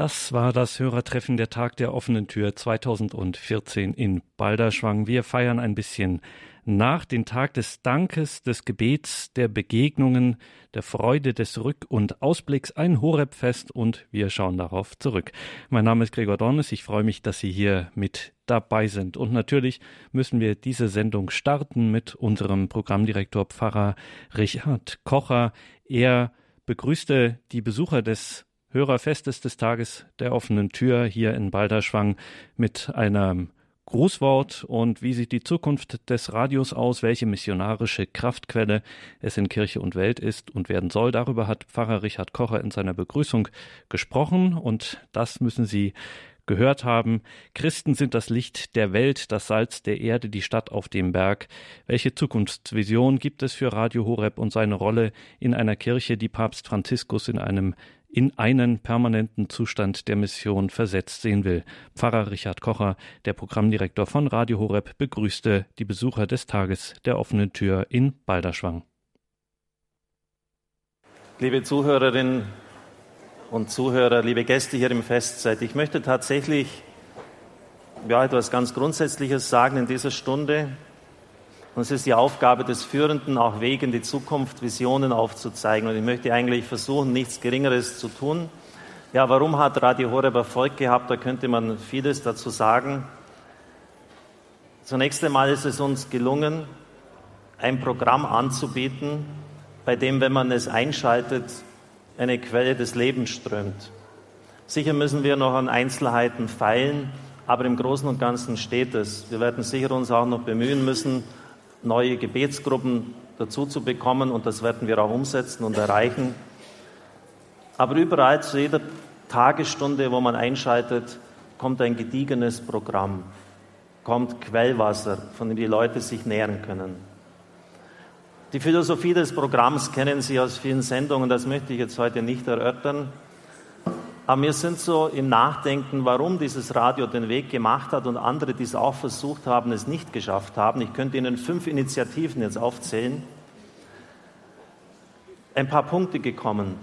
Das war das Hörertreffen der Tag der offenen Tür 2014 in Balderschwang. Wir feiern ein bisschen nach den Tag des Dankes, des Gebets, der Begegnungen, der Freude, des Rück- und Ausblicks, ein Horebfest und wir schauen darauf zurück. Mein Name ist Gregor Dornes, ich freue mich, dass Sie hier mit dabei sind. Und natürlich müssen wir diese Sendung starten mit unserem Programmdirektor Pfarrer Richard Kocher. Er begrüßte die Besucher des Hörerfestes des Tages der offenen Tür hier in Balderschwang mit einem Grußwort und wie sieht die Zukunft des Radios aus, welche missionarische Kraftquelle es in Kirche und Welt ist und werden soll. Darüber hat Pfarrer Richard Kocher in seiner Begrüßung gesprochen und das müssen Sie gehört haben. Christen sind das Licht der Welt, das Salz der Erde, die Stadt auf dem Berg. Welche Zukunftsvision gibt es für Radio Horeb und seine Rolle in einer Kirche, die Papst Franziskus in einem in einen permanenten Zustand der Mission versetzt sehen will. Pfarrer Richard Kocher, der Programmdirektor von Radio Horeb, begrüßte die Besucher des Tages der offenen Tür in Balderschwang. Liebe Zuhörerinnen und Zuhörer, liebe Gäste hier im Festzeit, ich möchte tatsächlich ja, etwas ganz Grundsätzliches sagen in dieser Stunde. Und es ist die Aufgabe des Führenden, auch Wege in die Zukunft, Visionen aufzuzeigen. Und ich möchte eigentlich versuchen, nichts Geringeres zu tun. Ja, warum hat Radio Horeb Erfolg gehabt? Da könnte man vieles dazu sagen. Zunächst einmal ist es uns gelungen, ein Programm anzubieten, bei dem, wenn man es einschaltet, eine Quelle des Lebens strömt. Sicher müssen wir noch an Einzelheiten feilen, aber im Großen und Ganzen steht es. Wir werden sicher uns auch noch bemühen müssen, neue Gebetsgruppen dazu zu bekommen und das werden wir auch umsetzen und erreichen. Aber überall zu jeder Tagesstunde, wo man einschaltet, kommt ein gediegenes Programm, kommt Quellwasser, von dem die Leute sich nähren können. Die Philosophie des Programms kennen Sie aus vielen Sendungen, das möchte ich jetzt heute nicht erörtern. Aber wir sind so im Nachdenken, warum dieses Radio den Weg gemacht hat und andere, die es auch versucht haben, es nicht geschafft haben. Ich könnte Ihnen fünf Initiativen jetzt aufzählen. Ein paar Punkte gekommen.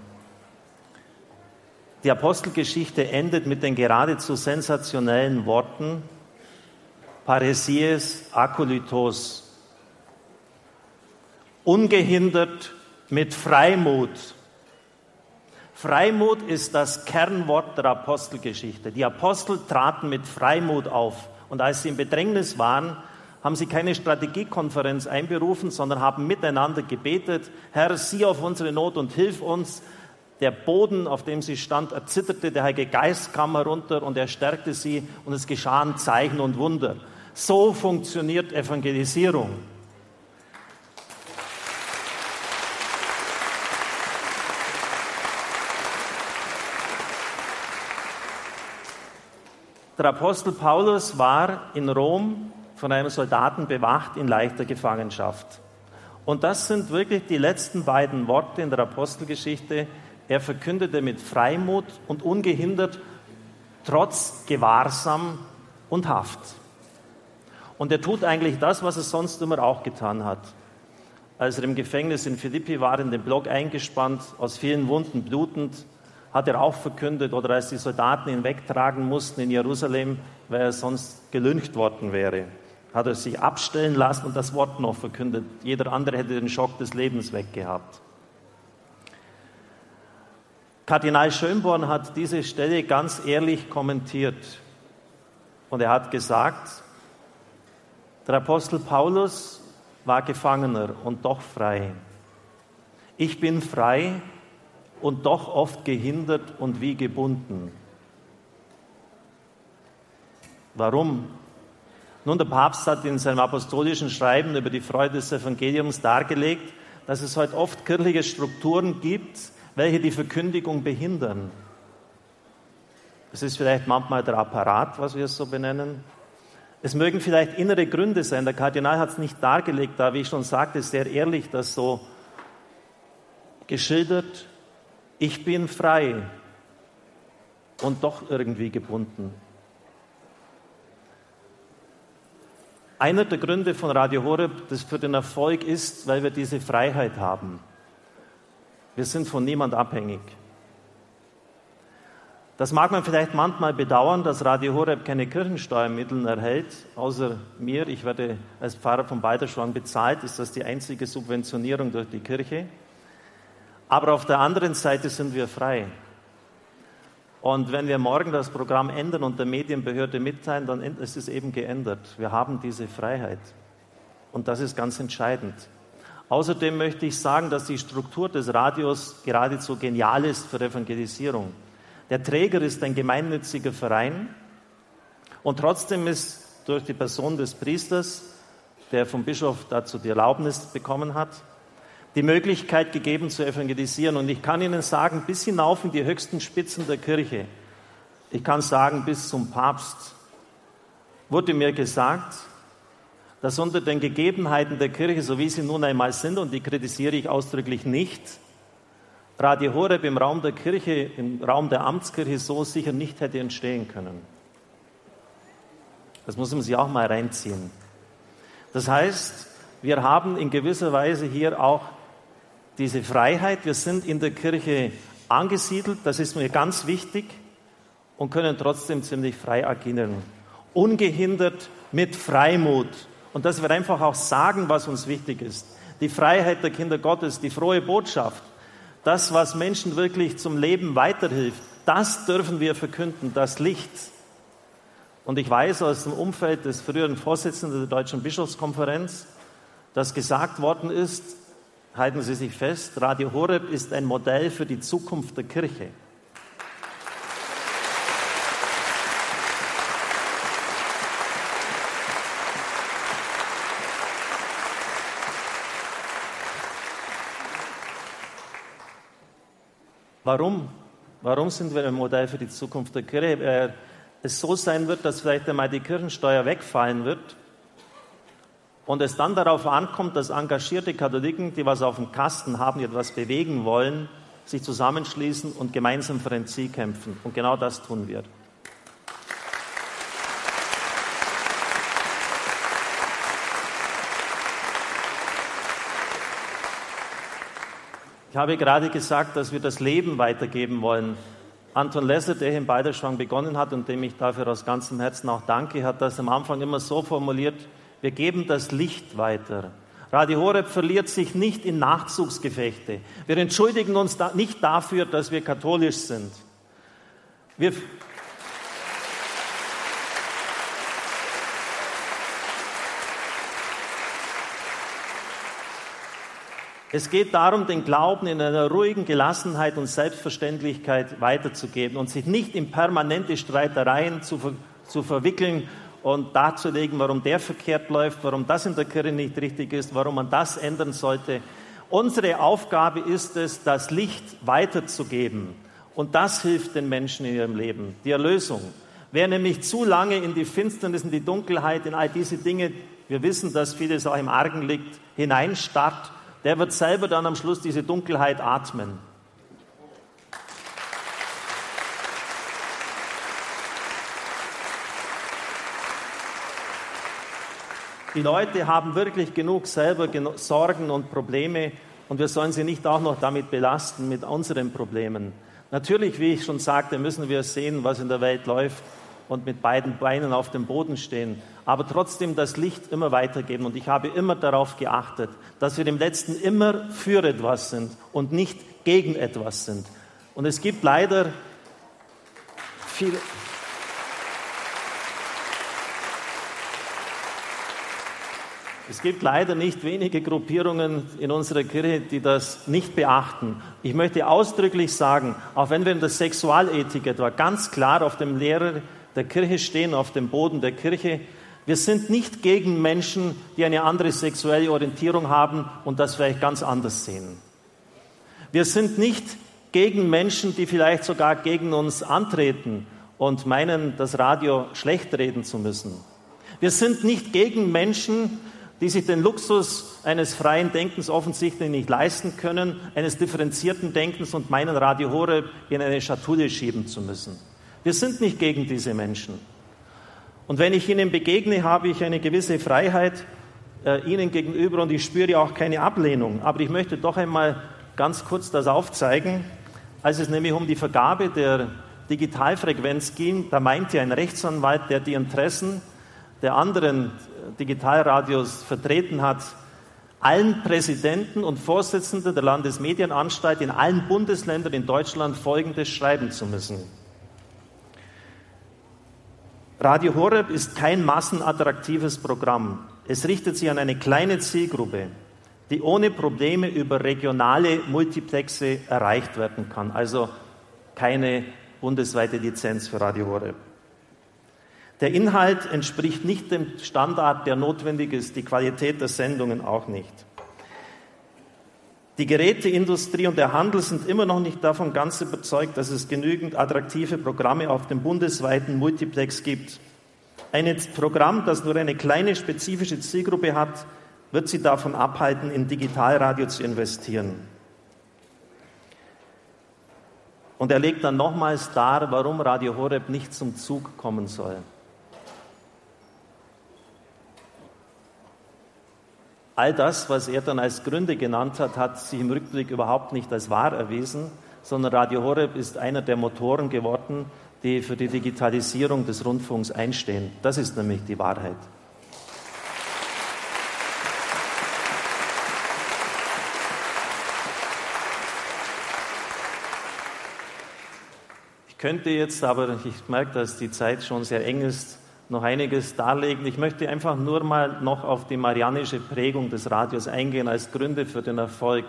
Die Apostelgeschichte endet mit den geradezu sensationellen Worten Paresies Akolytos. Ungehindert mit Freimut Freimut ist das Kernwort der Apostelgeschichte. Die Apostel traten mit Freimut auf. Und als sie in Bedrängnis waren, haben sie keine Strategiekonferenz einberufen, sondern haben miteinander gebetet, Herr, sieh auf unsere Not und hilf uns. Der Boden, auf dem sie stand, erzitterte, der Heilige Geist kam herunter und er stärkte sie und es geschahen Zeichen und Wunder. So funktioniert Evangelisierung. Der Apostel Paulus war in Rom von einem Soldaten bewacht in leichter Gefangenschaft. Und das sind wirklich die letzten beiden Worte in der Apostelgeschichte. Er verkündete mit Freimut und ungehindert, trotz Gewahrsam und Haft. Und er tut eigentlich das, was er sonst immer auch getan hat. Als er im Gefängnis in Philippi war, in den Block eingespannt, aus vielen Wunden blutend, hat er auch verkündet, oder als die Soldaten ihn wegtragen mussten in Jerusalem, weil er sonst gelüncht worden wäre, hat er sich abstellen lassen und das Wort noch verkündet. Jeder andere hätte den Schock des Lebens weggehabt. Kardinal Schönborn hat diese Stelle ganz ehrlich kommentiert und er hat gesagt, der Apostel Paulus war Gefangener und doch frei. Ich bin frei, und doch oft gehindert und wie gebunden. Warum? Nun, der Papst hat in seinem apostolischen Schreiben über die Freude des Evangeliums dargelegt, dass es heute oft kirchliche Strukturen gibt, welche die Verkündigung behindern. Es ist vielleicht manchmal der Apparat, was wir es so benennen. Es mögen vielleicht innere Gründe sein. Der Kardinal hat es nicht dargelegt, da, wie ich schon sagte, sehr ehrlich das so geschildert ich bin frei und doch irgendwie gebunden. Einer der Gründe von Radio Horeb, das für den Erfolg ist, weil wir diese Freiheit haben. Wir sind von niemand abhängig. Das mag man vielleicht manchmal bedauern, dass Radio Horeb keine Kirchensteuermittel erhält, außer mir. Ich werde als Pfarrer von Balderschwang bezahlt, ist das die einzige Subventionierung durch die Kirche. Aber auf der anderen Seite sind wir frei. Und wenn wir morgen das Programm ändern und der Medienbehörde mitteilen, dann ist es eben geändert. Wir haben diese Freiheit. Und das ist ganz entscheidend. Außerdem möchte ich sagen, dass die Struktur des Radios geradezu genial ist für Evangelisierung. Der Träger ist ein gemeinnütziger Verein und trotzdem ist durch die Person des Priesters, der vom Bischof dazu die Erlaubnis bekommen hat, die Möglichkeit gegeben zu evangelisieren. Und ich kann Ihnen sagen, bis hinauf in die höchsten Spitzen der Kirche, ich kann sagen, bis zum Papst, wurde mir gesagt, dass unter den Gegebenheiten der Kirche, so wie sie nun einmal sind, und die kritisiere ich ausdrücklich nicht, Radio Horeb im Raum der Kirche, im Raum der Amtskirche so sicher nicht hätte entstehen können. Das muss man sich auch mal reinziehen. Das heißt, wir haben in gewisser Weise hier auch diese Freiheit. Wir sind in der Kirche angesiedelt, das ist mir ganz wichtig, und können trotzdem ziemlich frei agieren. Ungehindert mit Freimut. Und dass wir einfach auch sagen, was uns wichtig ist. Die Freiheit der Kinder Gottes, die frohe Botschaft, das, was Menschen wirklich zum Leben weiterhilft, das dürfen wir verkünden, das Licht. Und ich weiß aus dem Umfeld des früheren Vorsitzenden der Deutschen Bischofskonferenz, dass gesagt worden ist, halten Sie sich fest, Radio Horeb ist ein Modell für die Zukunft der Kirche. Warum? Warum sind wir ein Modell für die Zukunft der Kirche? Äh, es so sein wird, dass vielleicht einmal die Kirchensteuer wegfallen wird und es dann darauf ankommt, dass engagierte Katholiken, die was auf dem Kasten haben, die etwas bewegen wollen, sich zusammenschließen und gemeinsam für ein Ziel kämpfen. Und genau das tun wir. Ich habe gerade gesagt, dass wir das Leben weitergeben wollen. Anton Lesser, der hier in Balderschwang begonnen hat und dem ich dafür aus ganzem Herzen auch danke, hat das am Anfang immer so formuliert, wir geben das Licht weiter. Radio Horeb verliert sich nicht in Nachzugsgefechte. Wir entschuldigen uns da nicht dafür, dass wir katholisch sind. Wir, Es geht darum, den Glauben in einer ruhigen Gelassenheit und Selbstverständlichkeit weiterzugeben und sich nicht in permanente Streitereien zu, ver zu verwickeln und darzulegen, warum der verkehrt läuft, warum das in der Kirche nicht richtig ist, warum man das ändern sollte. Unsere Aufgabe ist es, das Licht weiterzugeben. Und das hilft den Menschen in ihrem Leben, die Erlösung. Wer nämlich zu lange in die Finsternis, in die Dunkelheit, in all diese Dinge, wir wissen, dass vieles auch im Argen liegt, hineinstarrt, der wird selber dann am Schluss diese Dunkelheit atmen. Die Leute haben wirklich genug selber Sorgen und Probleme und wir sollen sie nicht auch noch damit belasten mit unseren Problemen. Natürlich, wie ich schon sagte, müssen wir sehen, was in der Welt läuft und mit beiden Beinen auf dem Boden stehen, aber trotzdem das Licht immer weitergeben. Und ich habe immer darauf geachtet, dass wir im letzten immer für etwas sind und nicht gegen etwas sind. Und es gibt leider viele. Es gibt leider nicht wenige Gruppierungen in unserer Kirche, die das nicht beachten. Ich möchte ausdrücklich sagen, auch wenn wir in der Sexualethik etwa ganz klar auf dem Lehrer der Kirche stehen, auf dem Boden der Kirche. Wir sind nicht gegen Menschen, die eine andere sexuelle Orientierung haben und das vielleicht ganz anders sehen. Wir sind nicht gegen Menschen, die vielleicht sogar gegen uns antreten und meinen, das Radio schlecht reden zu müssen. Wir sind nicht gegen Menschen, die sich den Luxus eines freien Denkens offensichtlich nicht leisten können, eines differenzierten Denkens und meinen Radio Horeb in eine Schatulle schieben zu müssen. Wir sind nicht gegen diese Menschen. Und wenn ich ihnen begegne, habe ich eine gewisse Freiheit äh, ihnen gegenüber und ich spüre auch keine Ablehnung. Aber ich möchte doch einmal ganz kurz das aufzeigen. Als es nämlich um die Vergabe der Digitalfrequenz ging, da meinte ein Rechtsanwalt, der die Interessen der anderen Digitalradios vertreten hat, allen Präsidenten und Vorsitzenden der Landesmedienanstalt in allen Bundesländern in Deutschland Folgendes schreiben zu müssen. Radio Horeb ist kein massenattraktives Programm. Es richtet sich an eine kleine Zielgruppe, die ohne Probleme über regionale Multiplexe erreicht werden kann. Also keine bundesweite Lizenz für Radio Horeb. Der Inhalt entspricht nicht dem Standard, der notwendig ist, die Qualität der Sendungen auch nicht. Die Geräteindustrie und der Handel sind immer noch nicht davon ganz überzeugt, dass es genügend attraktive Programme auf dem bundesweiten Multiplex gibt. Ein Programm, das nur eine kleine spezifische Zielgruppe hat, wird sie davon abhalten, in Digitalradio zu investieren. Und er legt dann nochmals dar, warum Radio Horeb nicht zum Zug kommen soll. All das, was er dann als Gründe genannt hat, hat sich im Rückblick überhaupt nicht als wahr erwiesen, sondern Radio Horeb ist einer der Motoren geworden, die für die Digitalisierung des Rundfunks einstehen. Das ist nämlich die Wahrheit. Ich könnte jetzt, aber ich merke, dass die Zeit schon sehr eng ist, noch einiges darlegen. Ich möchte einfach nur mal noch auf die marianische Prägung des Radios eingehen als Gründe für den Erfolg.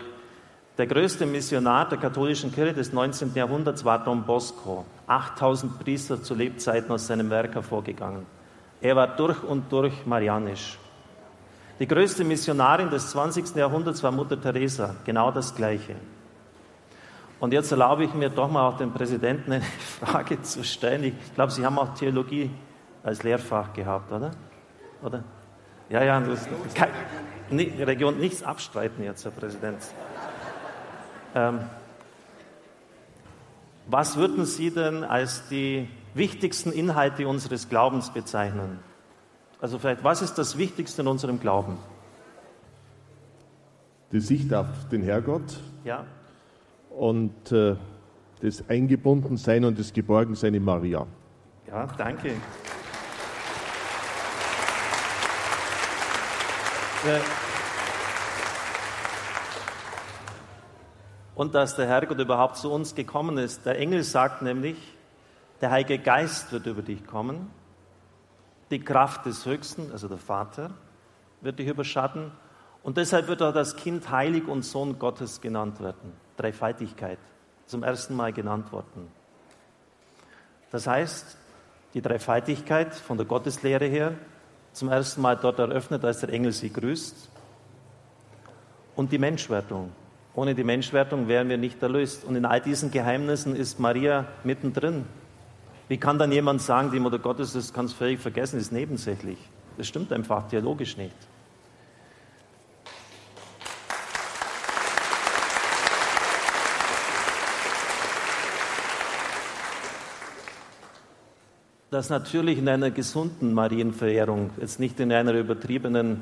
Der größte Missionar der katholischen Kirche des 19. Jahrhunderts war Don Bosco. 8000 Priester zu Lebzeiten aus seinem Werk hervorgegangen. Er war durch und durch marianisch. Die größte Missionarin des 20. Jahrhunderts war Mutter Teresa. Genau das Gleiche. Und jetzt erlaube ich mir doch mal auch dem Präsidenten eine Frage zu stellen. Ich glaube, Sie haben auch Theologie als Lehrfach gehabt, oder? Oder? Ja, ja, das, kein, nee, Region nichts abstreiten jetzt, Herr Präsident. Ähm, was würden Sie denn als die wichtigsten Inhalte unseres Glaubens bezeichnen? Also vielleicht, was ist das Wichtigste in unserem Glauben? Die Sicht auf den Herrgott. Ja. Und äh, das Eingebundensein und das Geborgensein in Maria. Ja, danke. Und dass der Herrgott überhaupt zu uns gekommen ist. Der Engel sagt nämlich, der Heilige Geist wird über dich kommen, die Kraft des Höchsten, also der Vater, wird dich überschatten und deshalb wird auch das Kind heilig und Sohn Gottes genannt werden. Dreifaltigkeit, zum ersten Mal genannt worden. Das heißt, die Dreifaltigkeit von der Gotteslehre her zum ersten Mal dort eröffnet, als der Engel sie grüßt. Und die Menschwertung. Ohne die Menschwertung wären wir nicht erlöst. Und in all diesen Geheimnissen ist Maria mittendrin. Wie kann dann jemand sagen, die Mutter Gottes ist, kann es völlig vergessen, ist nebensächlich. Das stimmt einfach theologisch nicht. Das natürlich in einer gesunden Marienverehrung, jetzt nicht in einer übertriebenen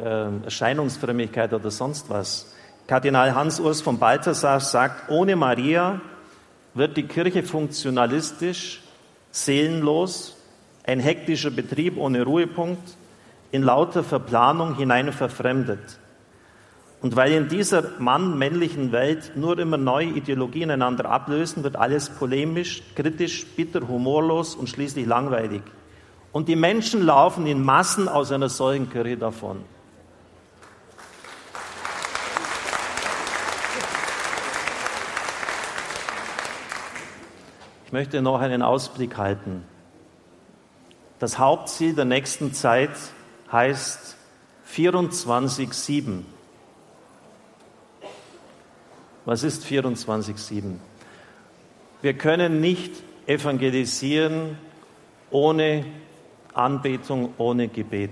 äh, Erscheinungsfrömmigkeit oder sonst was. Kardinal Hans-Urs von Balthasar sagt, ohne Maria wird die Kirche funktionalistisch, seelenlos, ein hektischer Betrieb ohne Ruhepunkt, in lauter Verplanung hinein verfremdet. Und weil in dieser Mann-männlichen Welt nur immer neue Ideologien einander ablösen, wird alles polemisch, kritisch, bitter, humorlos und schließlich langweilig. Und die Menschen laufen in Massen aus einer solchen Kirche davon. Ich möchte noch einen Ausblick halten. Das Hauptziel der nächsten Zeit heißt 24-7. Was ist 24-7? Wir können nicht evangelisieren ohne Anbetung, ohne Gebet.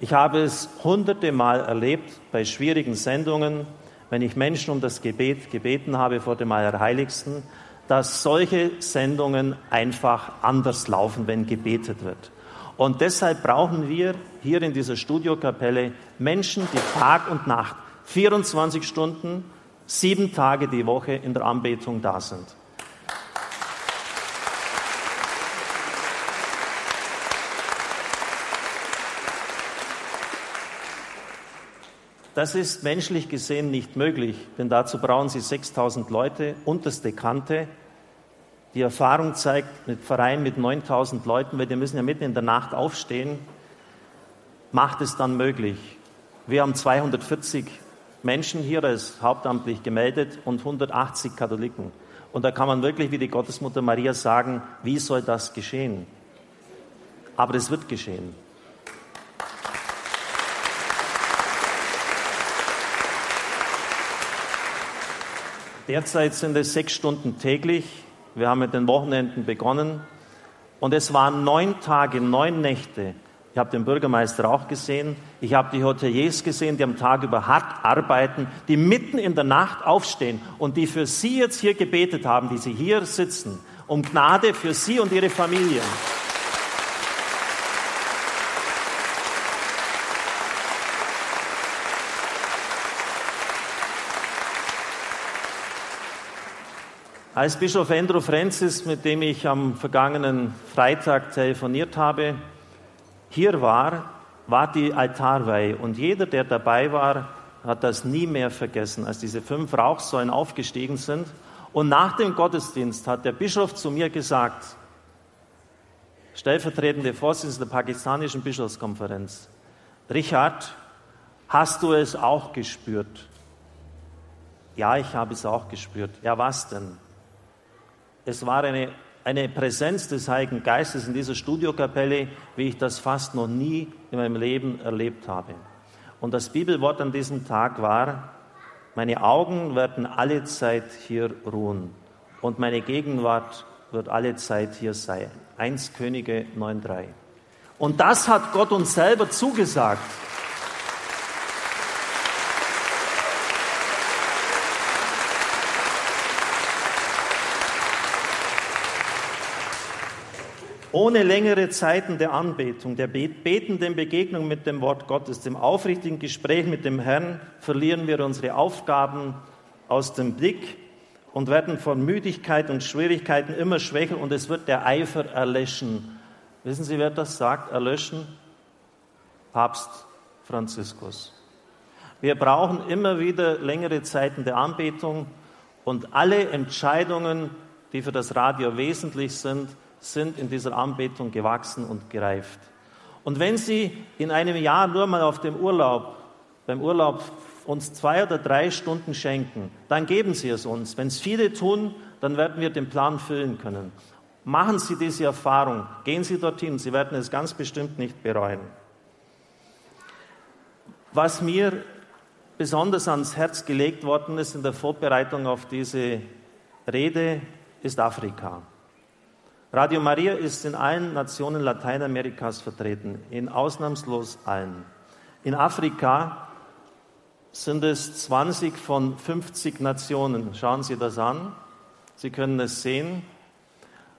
Ich habe es hunderte Mal erlebt bei schwierigen Sendungen, wenn ich Menschen um das Gebet gebeten habe vor dem Allerheiligsten, dass solche Sendungen einfach anders laufen, wenn gebetet wird. Und deshalb brauchen wir hier in dieser Studiokapelle Menschen, die Tag und Nacht, 24 Stunden sieben Tage die Woche in der Anbetung da sind. Das ist menschlich gesehen nicht möglich, denn dazu brauchen sie 6000 Leute, unterste Kante. Die Erfahrung zeigt, mit Verein mit 9000 Leuten, weil die müssen ja mitten in der Nacht aufstehen, macht es dann möglich. Wir haben 240 Menschen hier, das ist hauptamtlich gemeldet, und 180 Katholiken. Und da kann man wirklich wie die Gottesmutter Maria sagen, wie soll das geschehen? Aber es wird geschehen. Derzeit sind es sechs Stunden täglich. Wir haben mit den Wochenenden begonnen. Und es waren neun Tage, neun Nächte. Ich habe den Bürgermeister auch gesehen. Ich habe die Hoteliers gesehen, die am Tag über hart arbeiten, die mitten in der Nacht aufstehen und die für Sie jetzt hier gebetet haben, die Sie hier sitzen, um Gnade für Sie und Ihre Familien. Als Bischof Andrew Francis, mit dem ich am vergangenen Freitag telefoniert habe, hier war, war die Altarweihe und jeder, der dabei war, hat das nie mehr vergessen, als diese fünf Rauchsäulen aufgestiegen sind. Und nach dem Gottesdienst hat der Bischof zu mir gesagt, stellvertretende Vorsitzende der pakistanischen Bischofskonferenz, Richard, hast du es auch gespürt? Ja, ich habe es auch gespürt. Ja, was denn? Es war eine, eine Präsenz des Heiligen Geistes in dieser Studiokapelle, wie ich das fast noch nie in meinem Leben erlebt habe. Und das Bibelwort an diesem Tag war, meine Augen werden alle Zeit hier ruhen und meine Gegenwart wird alle Zeit hier sein. 1 Könige 9.3. Und das hat Gott uns selber zugesagt. Ohne längere Zeiten der Anbetung, der betenden Begegnung mit dem Wort Gottes, dem aufrichtigen Gespräch mit dem Herrn, verlieren wir unsere Aufgaben aus dem Blick und werden von Müdigkeit und Schwierigkeiten immer schwächer und es wird der Eifer erlöschen. Wissen Sie, wer das sagt? Erlöschen? Papst Franziskus. Wir brauchen immer wieder längere Zeiten der Anbetung und alle Entscheidungen, die für das Radio wesentlich sind, sind in dieser Anbetung gewachsen und gereift. Und wenn Sie in einem Jahr nur mal auf dem Urlaub, beim Urlaub uns zwei oder drei Stunden schenken, dann geben Sie es uns. Wenn es viele tun, dann werden wir den Plan füllen können. Machen Sie diese Erfahrung, gehen Sie dorthin, Sie werden es ganz bestimmt nicht bereuen. Was mir besonders ans Herz gelegt worden ist in der Vorbereitung auf diese Rede, ist Afrika. Radio Maria ist in allen Nationen Lateinamerikas vertreten, in ausnahmslos allen. In Afrika sind es 20 von 50 Nationen. Schauen Sie das an. Sie können es sehen.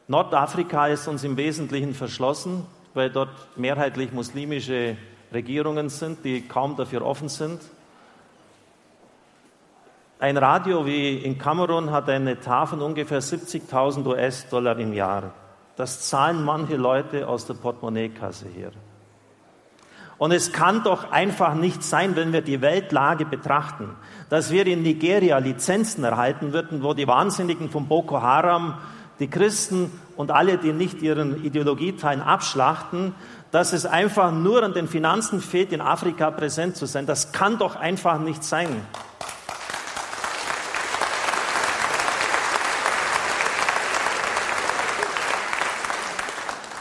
Nordafrika ist uns im Wesentlichen verschlossen, weil dort mehrheitlich muslimische Regierungen sind, die kaum dafür offen sind. Ein Radio wie in Kamerun hat einen Etat von ungefähr 70.000 US-Dollar im Jahr. Das zahlen manche Leute aus der Portemonnaiekasse hier. Und es kann doch einfach nicht sein, wenn wir die Weltlage betrachten, dass wir in Nigeria Lizenzen erhalten würden, wo die Wahnsinnigen von Boko Haram die Christen und alle, die nicht ihren Ideologieteilen abschlachten, dass es einfach nur an den Finanzen fehlt, in Afrika präsent zu sein. Das kann doch einfach nicht sein.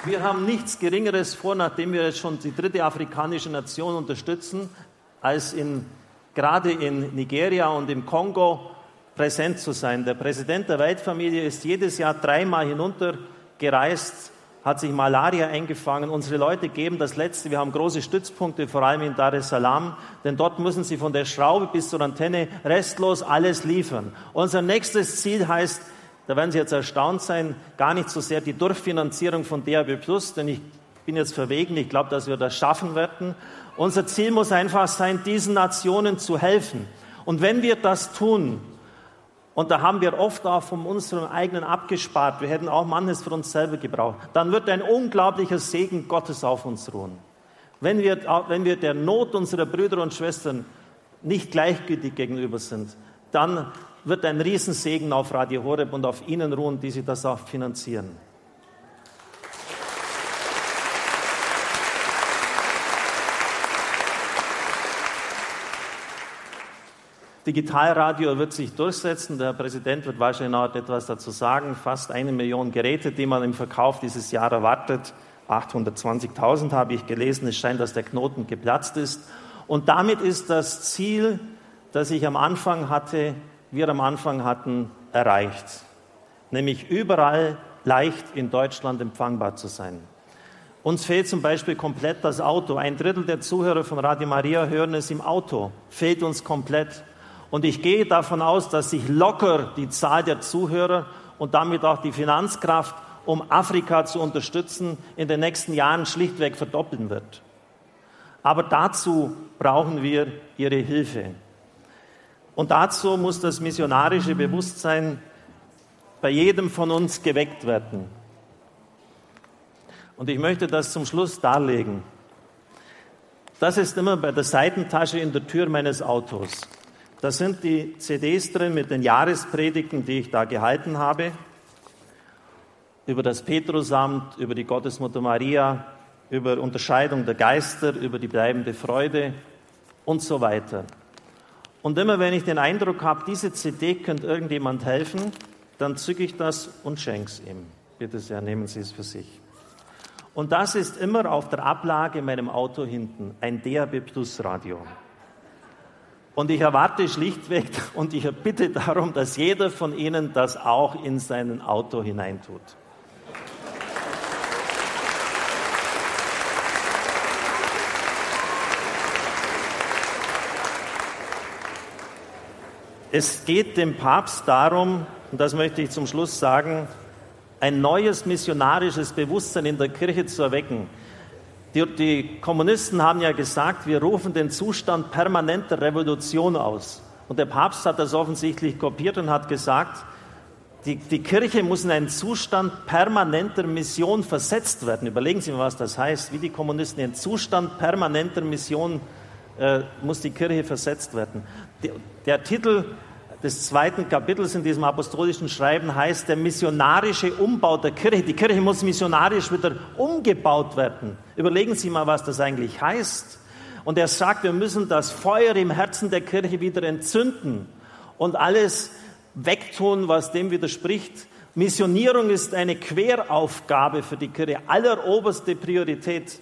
Wir haben nichts Geringeres vor, nachdem wir jetzt schon die dritte afrikanische Nation unterstützen, als in, gerade in Nigeria und im Kongo präsent zu sein. Der Präsident der Weltfamilie ist jedes Jahr dreimal hinuntergereist, hat sich Malaria eingefangen. Unsere Leute geben das Letzte. Wir haben große Stützpunkte, vor allem in Dar es Salaam, denn dort müssen sie von der Schraube bis zur Antenne restlos alles liefern. Unser nächstes Ziel heißt da werden Sie jetzt erstaunt sein, gar nicht so sehr die Durchfinanzierung von DAB Plus, denn ich bin jetzt verwegen, ich glaube, dass wir das schaffen werden. Unser Ziel muss einfach sein, diesen Nationen zu helfen. Und wenn wir das tun, und da haben wir oft auch von unserem eigenen abgespart, wir hätten auch manches für uns selber gebraucht, dann wird ein unglaublicher Segen Gottes auf uns ruhen. Wenn wir, wenn wir der Not unserer Brüder und Schwestern nicht gleichgültig gegenüber sind, dann wird ein Riesensegen auf Radio Horeb und auf Ihnen ruhen, die Sie das auch finanzieren. Digitalradio wird sich durchsetzen. Der Präsident wird wahrscheinlich noch etwas dazu sagen. Fast eine Million Geräte, die man im Verkauf dieses Jahr erwartet. 820.000 habe ich gelesen. Es scheint, dass der Knoten geplatzt ist. Und damit ist das Ziel, das ich am Anfang hatte, wir am Anfang hatten, erreicht. Nämlich überall leicht in Deutschland empfangbar zu sein. Uns fehlt zum Beispiel komplett das Auto. Ein Drittel der Zuhörer von Radio Maria hören es im Auto. Fehlt uns komplett. Und ich gehe davon aus, dass sich locker die Zahl der Zuhörer und damit auch die Finanzkraft, um Afrika zu unterstützen, in den nächsten Jahren schlichtweg verdoppeln wird. Aber dazu brauchen wir Ihre Hilfe. Und dazu muss das missionarische Bewusstsein bei jedem von uns geweckt werden. Und ich möchte das zum Schluss darlegen. Das ist immer bei der Seitentasche in der Tür meines Autos. Da sind die CDs drin mit den Jahrespredigten, die ich da gehalten habe, über das Petrusamt, über die Gottesmutter Maria, über Unterscheidung der Geister, über die bleibende Freude und so weiter. Und immer wenn ich den Eindruck habe, diese CD könnte irgendjemand helfen, dann zücke ich das und schenke es ihm. Bitte sehr, nehmen Sie es für sich. Und das ist immer auf der Ablage in meinem Auto hinten, ein DAB Plus Radio. Und ich erwarte schlichtweg und ich bitte darum, dass jeder von Ihnen das auch in sein Auto hineintut. Es geht dem Papst darum, und das möchte ich zum Schluss sagen, ein neues missionarisches Bewusstsein in der Kirche zu erwecken. Die, die Kommunisten haben ja gesagt, wir rufen den Zustand permanenter Revolution aus. Und der Papst hat das offensichtlich kopiert und hat gesagt, die, die, Kirche muss in einen Zustand permanenter Mission versetzt werden. Überlegen Sie mal, was das heißt. Wie die Kommunisten in einen Zustand permanenter Mission äh, muss die Kirche versetzt werden. Der, der Titel des zweiten Kapitels in diesem apostolischen Schreiben heißt der missionarische Umbau der Kirche. Die Kirche muss missionarisch wieder umgebaut werden. Überlegen Sie mal, was das eigentlich heißt. Und er sagt, wir müssen das Feuer im Herzen der Kirche wieder entzünden und alles wegtun, was dem widerspricht. Missionierung ist eine Queraufgabe für die Kirche, alleroberste Priorität.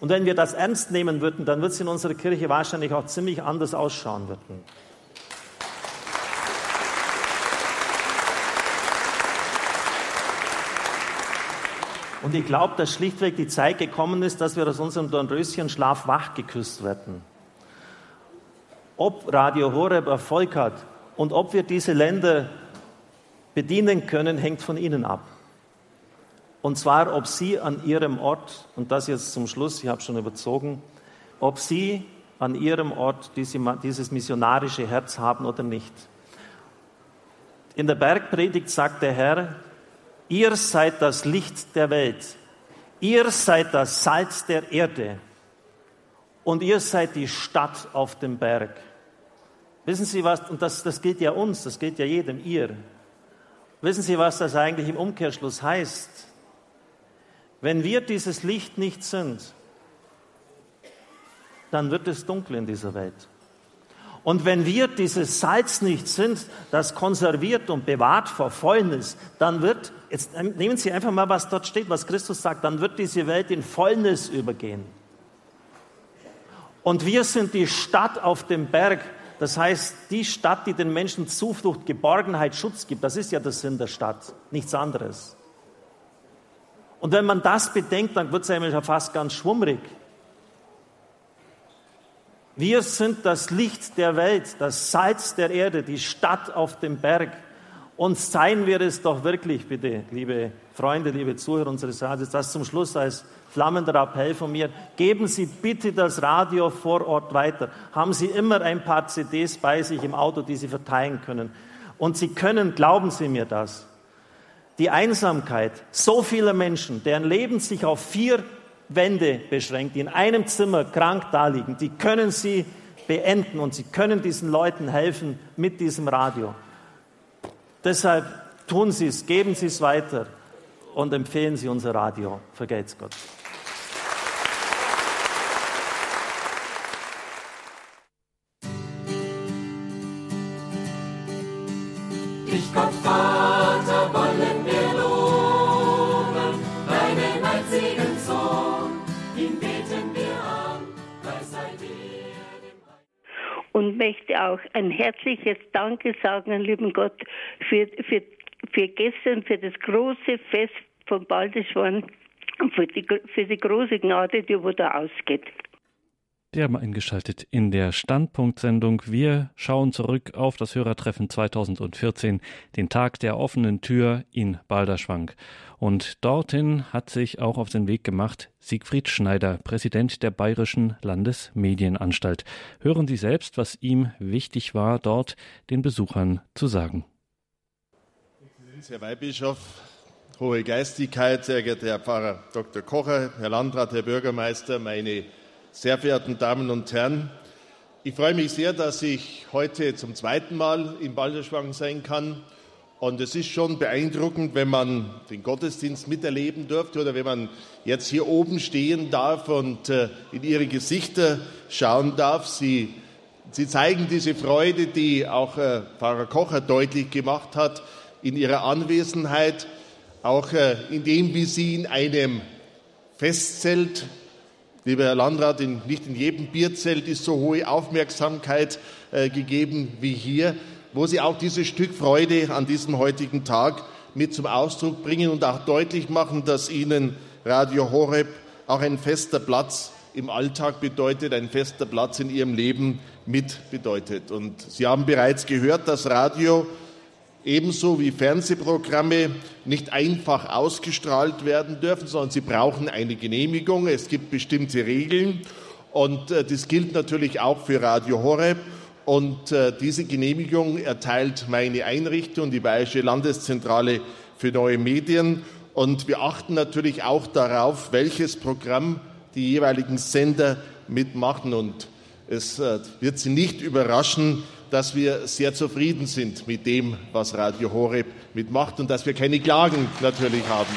Und wenn wir das ernst nehmen würden, dann wird es in unserer Kirche wahrscheinlich auch ziemlich anders ausschauen würden. Und ich glaube, dass schlichtweg die Zeit gekommen ist, dass wir aus unserem Dornröschenschlaf wach geküsst werden. Ob Radio Horeb Erfolg hat und ob wir diese Länder bedienen können, hängt von Ihnen ab. Und zwar, ob Sie an Ihrem Ort, und das jetzt zum Schluss, ich habe schon überzogen, ob Sie an Ihrem Ort dieses missionarische Herz haben oder nicht. In der Bergpredigt sagt der Herr, Ihr seid das Licht der Welt. Ihr seid das Salz der Erde. Und ihr seid die Stadt auf dem Berg. Wissen Sie was, und das, das gilt ja uns, das gilt ja jedem, ihr. Wissen Sie, was das eigentlich im Umkehrschluss heißt? Wenn wir dieses Licht nicht sind, dann wird es dunkel in dieser Welt. Und wenn wir dieses Salz nicht sind, das konserviert und bewahrt vor Fäulnis, dann wird, jetzt nehmen Sie einfach mal, was dort steht, was Christus sagt, dann wird diese Welt in Fäulnis übergehen. Und wir sind die Stadt auf dem Berg, das heißt die Stadt, die den Menschen Zuflucht, Geborgenheit, Schutz gibt. Das ist ja der Sinn der Stadt, nichts anderes. Und wenn man das bedenkt, dann wird es einem ja fast ganz schwummrig. Wir sind das Licht der Welt, das Salz der Erde, die Stadt auf dem Berg. Und seien wir es doch wirklich, bitte, liebe Freunde, liebe Zuhörer unseres Radios, das zum Schluss als flammender Appell von mir. Geben Sie bitte das Radio vor Ort weiter. Haben Sie immer ein paar CDs bei sich im Auto, die Sie verteilen können. Und Sie können, glauben Sie mir das, die Einsamkeit so vieler Menschen, deren Leben sich auf vier Wände beschränkt, die in einem Zimmer krank daliegen, die können Sie beenden und Sie können diesen Leuten helfen mit diesem Radio. Deshalb tun Sie es, geben Sie es weiter und empfehlen Sie unser Radio. Vergelt's Gott. Und möchte auch ein herzliches Danke sagen, lieben Gott, für, für, für gestern, für das große Fest von Baldeschwan und für die, für die große Gnade, die wo da ausgeht. Haben eingeschaltet in der Standpunktsendung. Wir schauen zurück auf das Hörertreffen 2014, den Tag der offenen Tür in Balderschwang. Und dorthin hat sich auch auf den Weg gemacht Siegfried Schneider, Präsident der Bayerischen Landesmedienanstalt. Hören Sie selbst, was ihm wichtig war, dort den Besuchern zu sagen. Herr Weihbischof, Hohe Geistigkeit, sehr geehrter Herr Pfarrer Dr. Kocher, Herr Landrat, Herr Bürgermeister, meine sehr verehrten Damen und Herren, ich freue mich sehr, dass ich heute zum zweiten Mal in Balderschwang sein kann. Und es ist schon beeindruckend, wenn man den Gottesdienst miterleben dürfte oder wenn man jetzt hier oben stehen darf und äh, in ihre Gesichter schauen darf. Sie, sie zeigen diese Freude, die auch äh, Pfarrer Kocher deutlich gemacht hat, in ihrer Anwesenheit, auch äh, in dem, wie sie in einem Festzelt Lieber Herr Landrat, in, nicht in jedem Bierzelt ist so hohe Aufmerksamkeit äh, gegeben wie hier, wo Sie auch dieses Stück Freude an diesem heutigen Tag mit zum Ausdruck bringen und auch deutlich machen, dass Ihnen Radio Horeb auch ein fester Platz im Alltag bedeutet, ein fester Platz in Ihrem Leben mit bedeutet. Und Sie haben bereits gehört, dass Radio ebenso wie Fernsehprogramme nicht einfach ausgestrahlt werden dürfen, sondern sie brauchen eine Genehmigung. Es gibt bestimmte Regeln und äh, das gilt natürlich auch für Radio Horeb. Und äh, diese Genehmigung erteilt meine Einrichtung, die Bayerische Landeszentrale für neue Medien. Und wir achten natürlich auch darauf, welches Programm die jeweiligen Sender mitmachen. Und es äh, wird Sie nicht überraschen, dass wir sehr zufrieden sind mit dem, was Radio Horeb mitmacht und dass wir keine Klagen natürlich haben.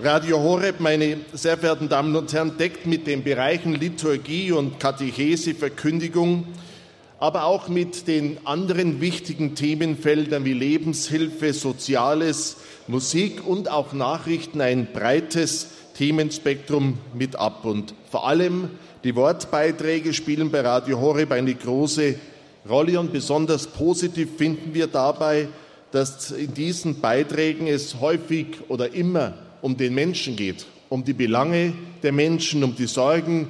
Radio Horeb, meine sehr verehrten Damen und Herren, deckt mit den Bereichen Liturgie und Katechese, Verkündigung aber auch mit den anderen wichtigen Themenfeldern wie Lebenshilfe, Soziales, Musik und auch Nachrichten ein breites Themenspektrum mit ab. Und vor allem die Wortbeiträge spielen bei Radio Horeb eine große Rolle und besonders positiv finden wir dabei, dass in diesen Beiträgen es häufig oder immer um den Menschen geht, um die Belange der Menschen, um die Sorgen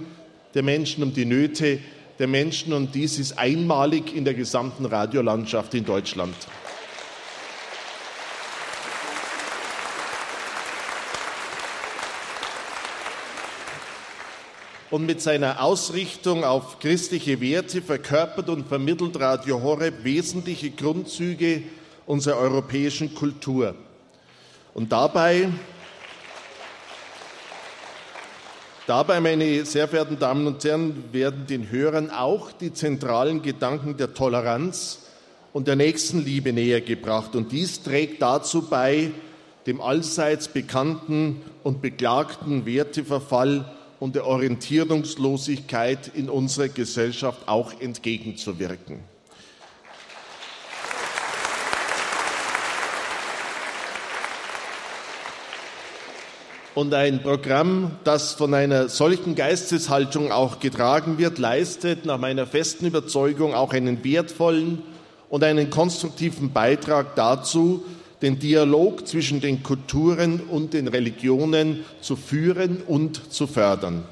der Menschen, um die Nöte der Menschen und dies ist einmalig in der gesamten Radiolandschaft in Deutschland. Und mit seiner Ausrichtung auf christliche Werte verkörpert und vermittelt Radio Horeb wesentliche Grundzüge unserer europäischen Kultur. Und dabei Dabei, meine sehr verehrten Damen und Herren, werden den Hörern auch die zentralen Gedanken der Toleranz und der Nächstenliebe näher gebracht. Und dies trägt dazu bei, dem allseits bekannten und beklagten Werteverfall und der Orientierungslosigkeit in unserer Gesellschaft auch entgegenzuwirken. Und ein Programm, das von einer solchen Geisteshaltung auch getragen wird, leistet nach meiner festen Überzeugung auch einen wertvollen und einen konstruktiven Beitrag dazu, den Dialog zwischen den Kulturen und den Religionen zu führen und zu fördern.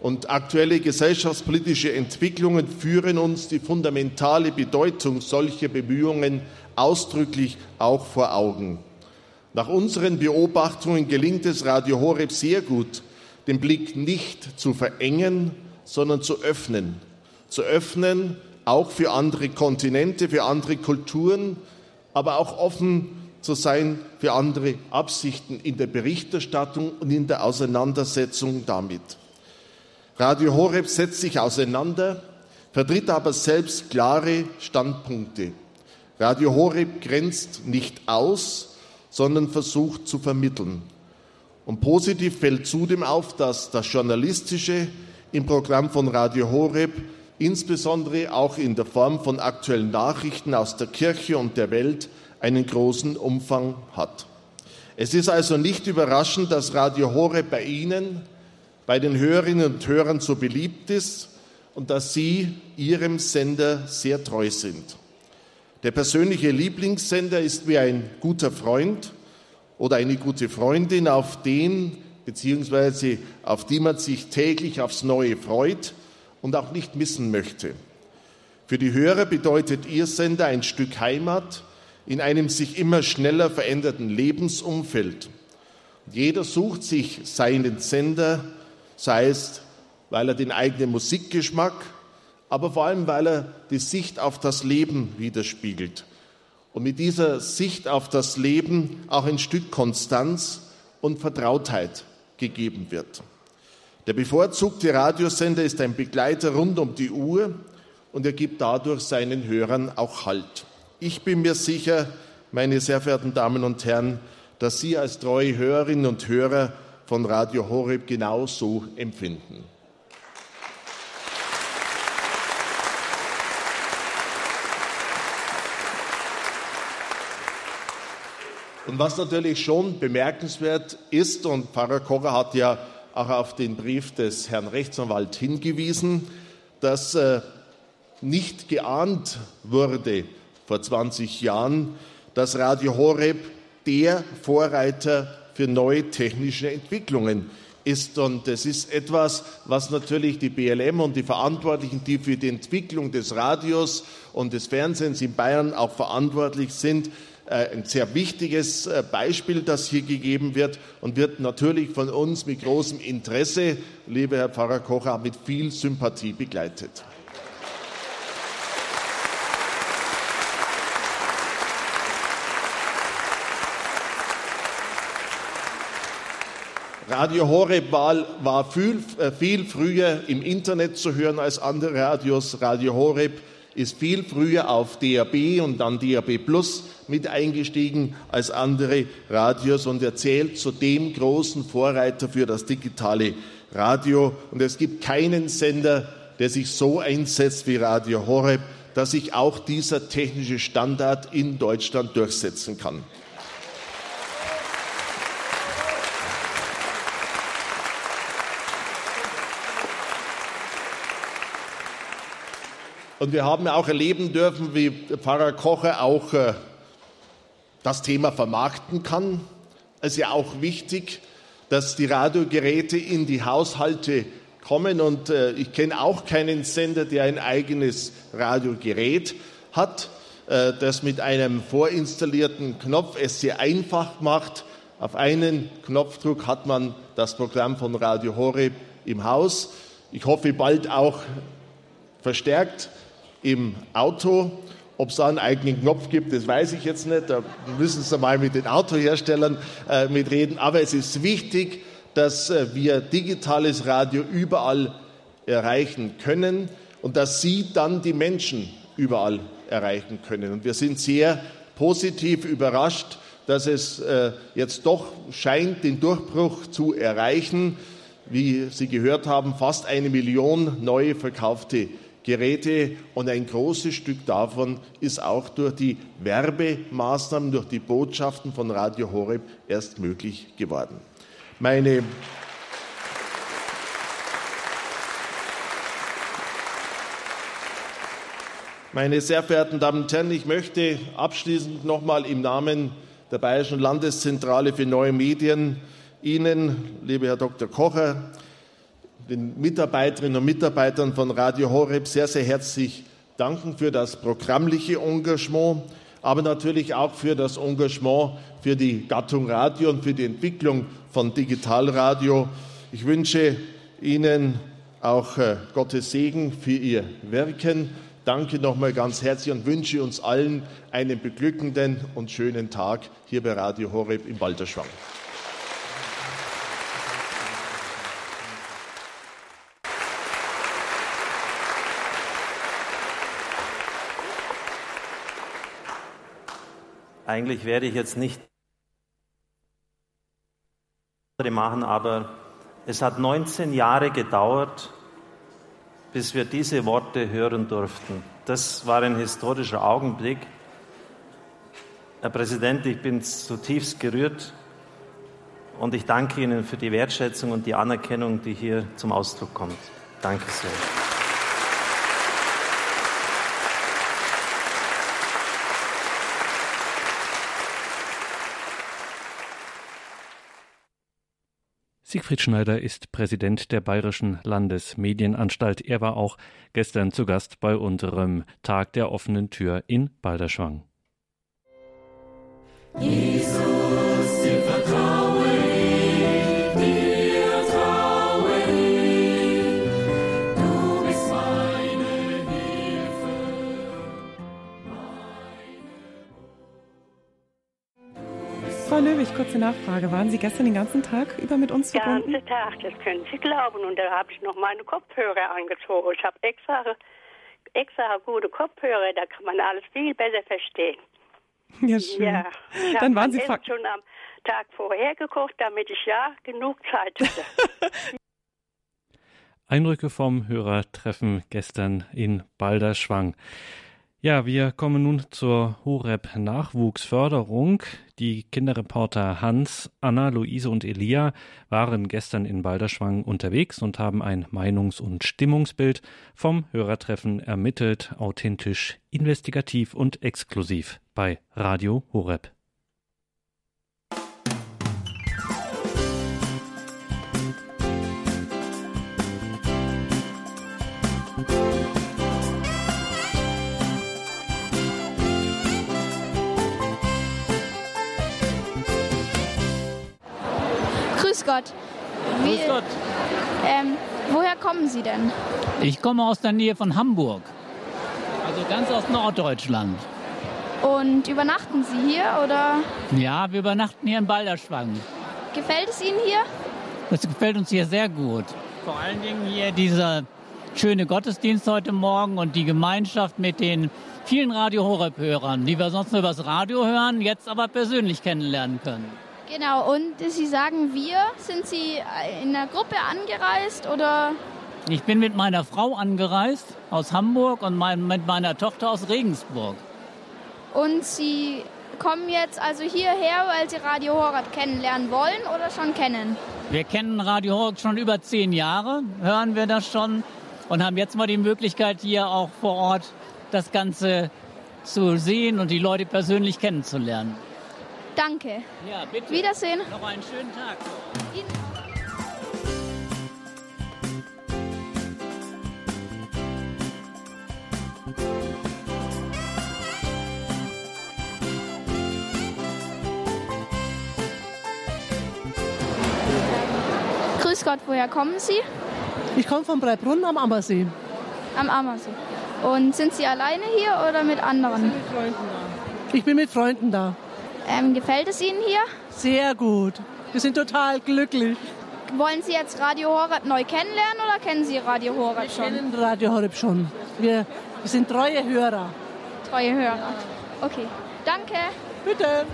Und aktuelle gesellschaftspolitische Entwicklungen führen uns die fundamentale Bedeutung solcher Bemühungen ausdrücklich auch vor Augen. Nach unseren Beobachtungen gelingt es Radio Horeb sehr gut, den Blick nicht zu verengen, sondern zu öffnen. Zu öffnen auch für andere Kontinente, für andere Kulturen, aber auch offen zu sein für andere Absichten in der Berichterstattung und in der Auseinandersetzung damit. Radio Horeb setzt sich auseinander, vertritt aber selbst klare Standpunkte. Radio Horeb grenzt nicht aus, sondern versucht zu vermitteln. Und positiv fällt zudem auf, dass das Journalistische im Programm von Radio Horeb insbesondere auch in der Form von aktuellen Nachrichten aus der Kirche und der Welt einen großen Umfang hat. Es ist also nicht überraschend, dass Radio Horeb bei Ihnen, bei den Hörerinnen und Hörern so beliebt ist und dass Sie Ihrem Sender sehr treu sind. Der persönliche Lieblingssender ist wie ein guter Freund oder eine gute Freundin, auf den beziehungsweise auf die man sich täglich aufs Neue freut und auch nicht missen möchte. Für die Hörer bedeutet Ihr Sender ein Stück Heimat in einem sich immer schneller veränderten Lebensumfeld. Jeder sucht sich seinen Sender, sei es, weil er den eigenen Musikgeschmack aber vor allem, weil er die Sicht auf das Leben widerspiegelt. Und mit dieser Sicht auf das Leben auch ein Stück Konstanz und Vertrautheit gegeben wird. Der bevorzugte Radiosender ist ein Begleiter rund um die Uhr und er gibt dadurch seinen Hörern auch Halt. Ich bin mir sicher, meine sehr verehrten Damen und Herren, dass Sie als treue Hörerinnen und Hörer von Radio Horeb genauso empfinden. Und was natürlich schon bemerkenswert ist, und Pfarrer Kocher hat ja auch auf den Brief des Herrn Rechtsanwalt hingewiesen, dass äh, nicht geahnt wurde vor 20 Jahren, dass Radio Horeb der Vorreiter für neue technische Entwicklungen ist. Und es ist etwas, was natürlich die BLM und die Verantwortlichen, die für die Entwicklung des Radios und des Fernsehens in Bayern auch verantwortlich sind, ein sehr wichtiges äh, Beispiel, das hier gegeben wird und wird natürlich von uns mit großem Interesse, lieber Herr Pfarrer Kocher, mit viel Sympathie begleitet. Radio Horeb war, war viel, äh, viel, früher im Internet zu hören als andere Radios. Radio Horeb ist viel früher auf DAB und dann DAB Plus mit eingestiegen als andere Radios und erzählt zu dem großen Vorreiter für das digitale Radio. Und es gibt keinen Sender, der sich so einsetzt wie Radio Horeb, dass sich auch dieser technische Standard in Deutschland durchsetzen kann. Und wir haben auch erleben dürfen, wie Pfarrer Kocher auch äh, das Thema vermarkten kann. Es ist ja auch wichtig, dass die Radiogeräte in die Haushalte kommen. Und äh, ich kenne auch keinen Sender, der ein eigenes Radiogerät hat, äh, das mit einem vorinstallierten Knopf es sehr einfach macht. Auf einen Knopfdruck hat man das Programm von Radio Horeb im Haus. Ich hoffe bald auch verstärkt im Auto. Ob es da einen eigenen Knopf gibt, das weiß ich jetzt nicht. Da müssen Sie mal mit den Autoherstellern äh, mitreden. Aber es ist wichtig, dass äh, wir digitales Radio überall erreichen können und dass Sie dann die Menschen überall erreichen können. Und wir sind sehr positiv überrascht, dass es äh, jetzt doch scheint, den Durchbruch zu erreichen. Wie Sie gehört haben, fast eine Million neue verkaufte Geräte und ein großes Stück davon ist auch durch die Werbemaßnahmen, durch die Botschaften von Radio Horeb erst möglich geworden. Meine Meine sehr verehrten Damen und Herren, ich möchte abschließend nochmal im Namen der Bayerischen Landeszentrale für neue Medien Ihnen, lieber Herr Dr. Kocher, den Mitarbeiterinnen und Mitarbeitern von Radio Horeb sehr, sehr herzlich danken für das programmliche Engagement, aber natürlich auch für das Engagement für die Gattung Radio und für die Entwicklung von Digitalradio. Ich wünsche Ihnen auch äh, Gottes Segen für Ihr Wirken. danke nochmal ganz herzlich und wünsche uns allen einen beglückenden und schönen Tag hier bei Radio Horeb im Balderschwang. Eigentlich werde ich jetzt nicht machen, aber es hat 19 Jahre gedauert, bis wir diese Worte hören durften. Das war ein historischer Augenblick. Herr Präsident, ich bin zutiefst gerührt und ich danke Ihnen für die Wertschätzung und die Anerkennung, die hier zum Ausdruck kommt. Danke sehr. Siegfried Schneider ist Präsident der Bayerischen Landesmedienanstalt. Er war auch gestern zu Gast bei unserem Tag der offenen Tür in Balderschwang. Jesus, Löwig, kurze Nachfrage. Waren Sie gestern den ganzen Tag über mit uns Den verbunden? ganzen Tag, das können Sie glauben. Und da habe ich noch meine Kopfhörer angezogen. Ich habe extra, extra gute Kopfhörer, da kann man alles viel besser verstehen. Ja, schön. Ja, Dann waren Sie schon am Tag vorher gekocht, damit ich ja genug Zeit hatte. Eindrücke vom Hörertreffen gestern in Balderschwang. Ja, wir kommen nun zur Horeb Nachwuchsförderung. Die Kinderreporter Hans, Anna, Luise und Elia waren gestern in Balderschwang unterwegs und haben ein Meinungs- und Stimmungsbild vom Hörertreffen ermittelt, authentisch, investigativ und exklusiv bei Radio Horeb. Gott. Wie, Grüß Gott. Ähm, woher kommen Sie denn? Ich komme aus der Nähe von Hamburg. Also ganz aus Norddeutschland. Und übernachten Sie hier oder Ja, wir übernachten hier in Balderschwang. gefällt es Ihnen hier? Das gefällt uns hier sehr gut. Vor allen Dingen hier dieser schöne Gottesdienst heute Morgen und die Gemeinschaft mit den vielen Radio Horeb-Hörern, die wir sonst nur übers Radio hören, jetzt aber persönlich kennenlernen können. Genau, und Sie sagen wir, sind Sie in einer Gruppe angereist oder? Ich bin mit meiner Frau angereist aus Hamburg und mein, mit meiner Tochter aus Regensburg. Und Sie kommen jetzt also hierher, weil Sie Radio Horeb kennenlernen wollen oder schon kennen? Wir kennen Radio Horeb schon über zehn Jahre, hören wir das schon und haben jetzt mal die Möglichkeit, hier auch vor Ort das Ganze zu sehen und die Leute persönlich kennenzulernen. Danke. Ja, bitte. Wiedersehen. Noch einen schönen Tag. Ihnen Grüß Gott, woher kommen Sie? Ich komme von Breibrunn am Ammersee. Am Ammersee. Und sind Sie alleine hier oder mit anderen? Ich bin mit Freunden da. Ähm, gefällt es Ihnen hier? Sehr gut. Wir sind total glücklich. Wollen Sie jetzt Radio Horeb neu kennenlernen oder kennen Sie Radio Horeb Wir schon? kennen Radio Horeb schon. Wir, wir sind treue Hörer. Treue Hörer. Okay, danke. Bitte.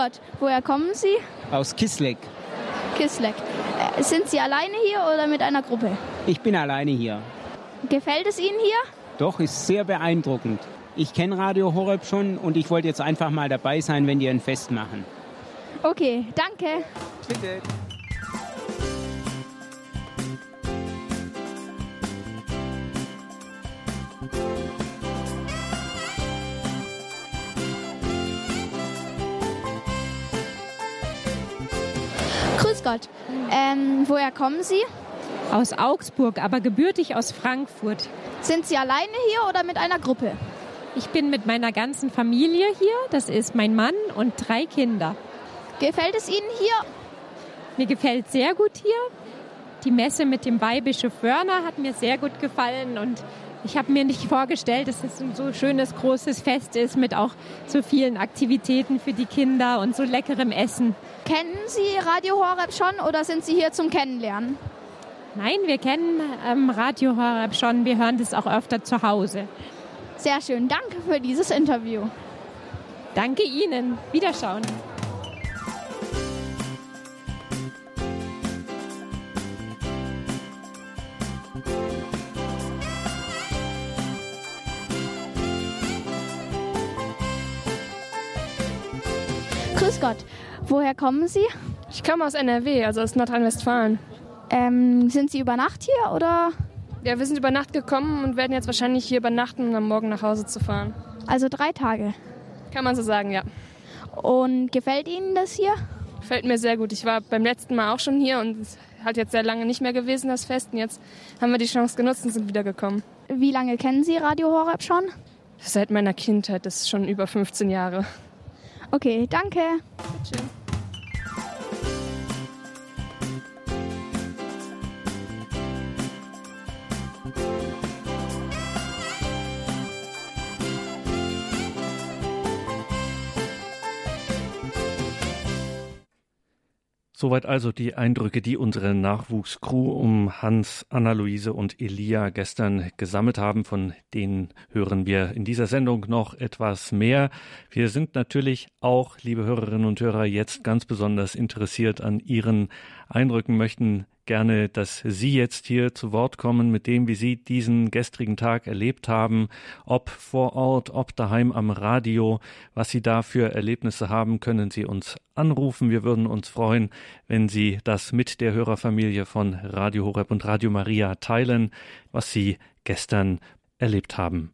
Gott, woher kommen Sie? Aus Kisleck. Kisleck. Äh, sind Sie alleine hier oder mit einer Gruppe? Ich bin alleine hier. Gefällt es Ihnen hier? Doch, ist sehr beeindruckend. Ich kenne Radio Horeb schon und ich wollte jetzt einfach mal dabei sein, wenn die ein Fest machen. Okay, danke. Bitte. Grüß Gott. Ähm, woher kommen Sie? aus Augsburg, aber gebürtig aus Frankfurt. Sind Sie alleine hier oder mit einer Gruppe? Ich bin mit meiner ganzen Familie hier. Das ist mein Mann und drei Kinder. Gefällt es Ihnen hier? Mir gefällt sehr gut hier. Die Messe mit dem Weihbischof Wörner hat mir sehr gut gefallen und ich habe mir nicht vorgestellt, dass es ein so schönes, großes Fest ist mit auch so vielen Aktivitäten für die Kinder und so leckerem Essen. Kennen Sie Radio Horeb schon oder sind Sie hier zum Kennenlernen? Nein, wir kennen ähm, Radio Horeb schon. Wir hören das auch öfter zu Hause. Sehr schön. Danke für dieses Interview. Danke Ihnen. Wiederschauen. Grüß Gott. Woher kommen Sie? Ich komme aus NRW, also aus Nordrhein-Westfalen. Ähm, sind Sie über Nacht hier oder? Ja, wir sind über Nacht gekommen und werden jetzt wahrscheinlich hier übernachten, um am Morgen nach Hause zu fahren. Also drei Tage. Kann man so sagen, ja. Und gefällt Ihnen das hier? Gefällt mir sehr gut. Ich war beim letzten Mal auch schon hier und es hat jetzt sehr lange nicht mehr gewesen, das Fest. Und jetzt haben wir die Chance genutzt und sind wiedergekommen. Wie lange kennen Sie Radio Horeb schon? Seit meiner Kindheit, das ist schon über 15 Jahre. Okay, danke. Bitte. Soweit also die Eindrücke, die unsere Nachwuchscrew um Hans, Anna-Luise und Elia gestern gesammelt haben. Von denen hören wir in dieser Sendung noch etwas mehr. Wir sind natürlich auch, liebe Hörerinnen und Hörer, jetzt ganz besonders interessiert an Ihren Eindrücken, möchten gerne, dass Sie jetzt hier zu Wort kommen mit dem, wie Sie diesen gestrigen Tag erlebt haben, ob vor Ort, ob daheim am Radio, was Sie da für Erlebnisse haben, können Sie uns anrufen. Wir würden uns freuen, wenn Sie das mit der Hörerfamilie von Radio Horeb und Radio Maria teilen, was Sie gestern erlebt haben.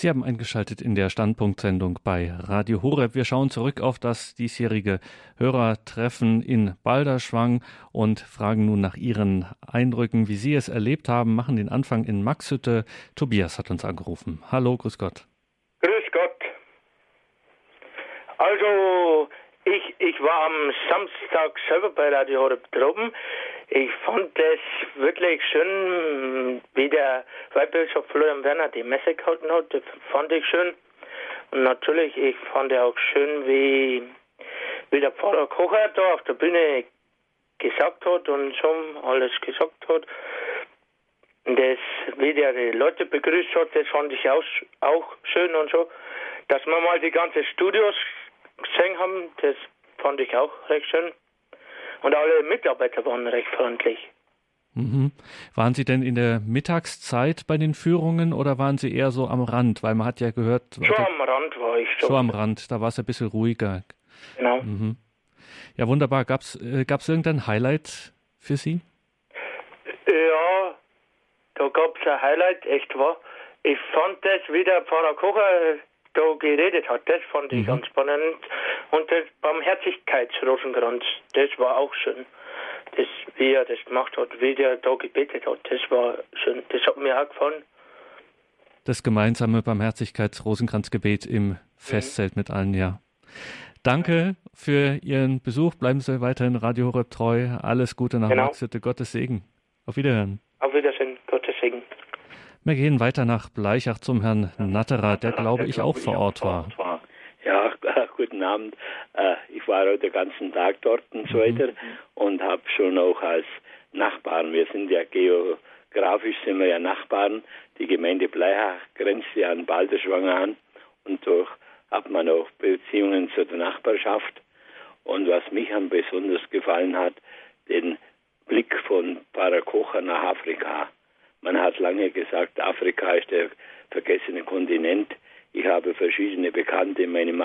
Sie haben eingeschaltet in der Standpunktsendung bei Radio Horeb. Wir schauen zurück auf das diesjährige Hörertreffen in Balderschwang und fragen nun nach Ihren Eindrücken, wie Sie es erlebt haben, machen den Anfang in Maxhütte. Tobias hat uns angerufen. Hallo, grüß Gott. Grüß Gott. Also, ich, ich war am Samstag selber bei Radio Horeb droben. Ich fand es wirklich schön, wie der Weihbischof Florian Werner die Messe gehalten hat. Das fand ich schön. Und natürlich, ich fand auch schön, wie, wie der Pfarrer Kocher da auf der Bühne gesagt hat und schon alles gesagt hat. Das, wie der die Leute begrüßt hat, das fand ich auch, auch schön und so. Dass wir mal die ganzen Studios gesehen haben, das fand ich auch recht schön. Und alle Mitarbeiter waren recht freundlich. Mhm. Waren Sie denn in der Mittagszeit bei den Führungen oder waren Sie eher so am Rand? Weil man hat ja gehört. Schon am Rand war ich schon. Schon am Rand, da war es ein bisschen ruhiger. Genau. Mhm. Ja, wunderbar. Gab es äh, gab's irgendein Highlight für Sie? Ja, da gab es ein Highlight, echt wahr. Ich fand das, wie der Pfarrer Kocher da geredet hat, das fand ich Mhm. ganz spannend. Und das Barmherzigkeitsrosenkranz, das war auch schön. Das, wie er das gemacht hat, wie der da gebetet hat, das war schön. Das hat mir auch gefallen. Das gemeinsame Barmherzigkeits-Rosenkranzgebet im Festzelt mit allen, ja. Danke für Ihren Besuch. Bleiben Sie weiterhin Radio Horeb treu. Alles Gute nach Genau. Maxhütte. Gottes Segen. Auf Wiederhören. Auf Wiedersehen, Gottes Segen. Wir gehen weiter nach Bleichach zum Herrn Natterer, der glaube ich auch vor Ort war. Ja, guten Abend. Äh, Ich war heute den ganzen Tag dort und so weiter und habe schon auch als Nachbarn, wir sind ja geografisch sind wir ja Nachbarn, die Gemeinde Bleichach grenzt ja an Balderschwang an und durch hat man auch Beziehungen zu der Nachbarschaft. Und was mich am besonders gefallen hat, den Blick von Kocher nach Afrika. Man hat lange gesagt, Afrika ist der vergessene Kontinent. Ich habe verschiedene Bekannte in meinem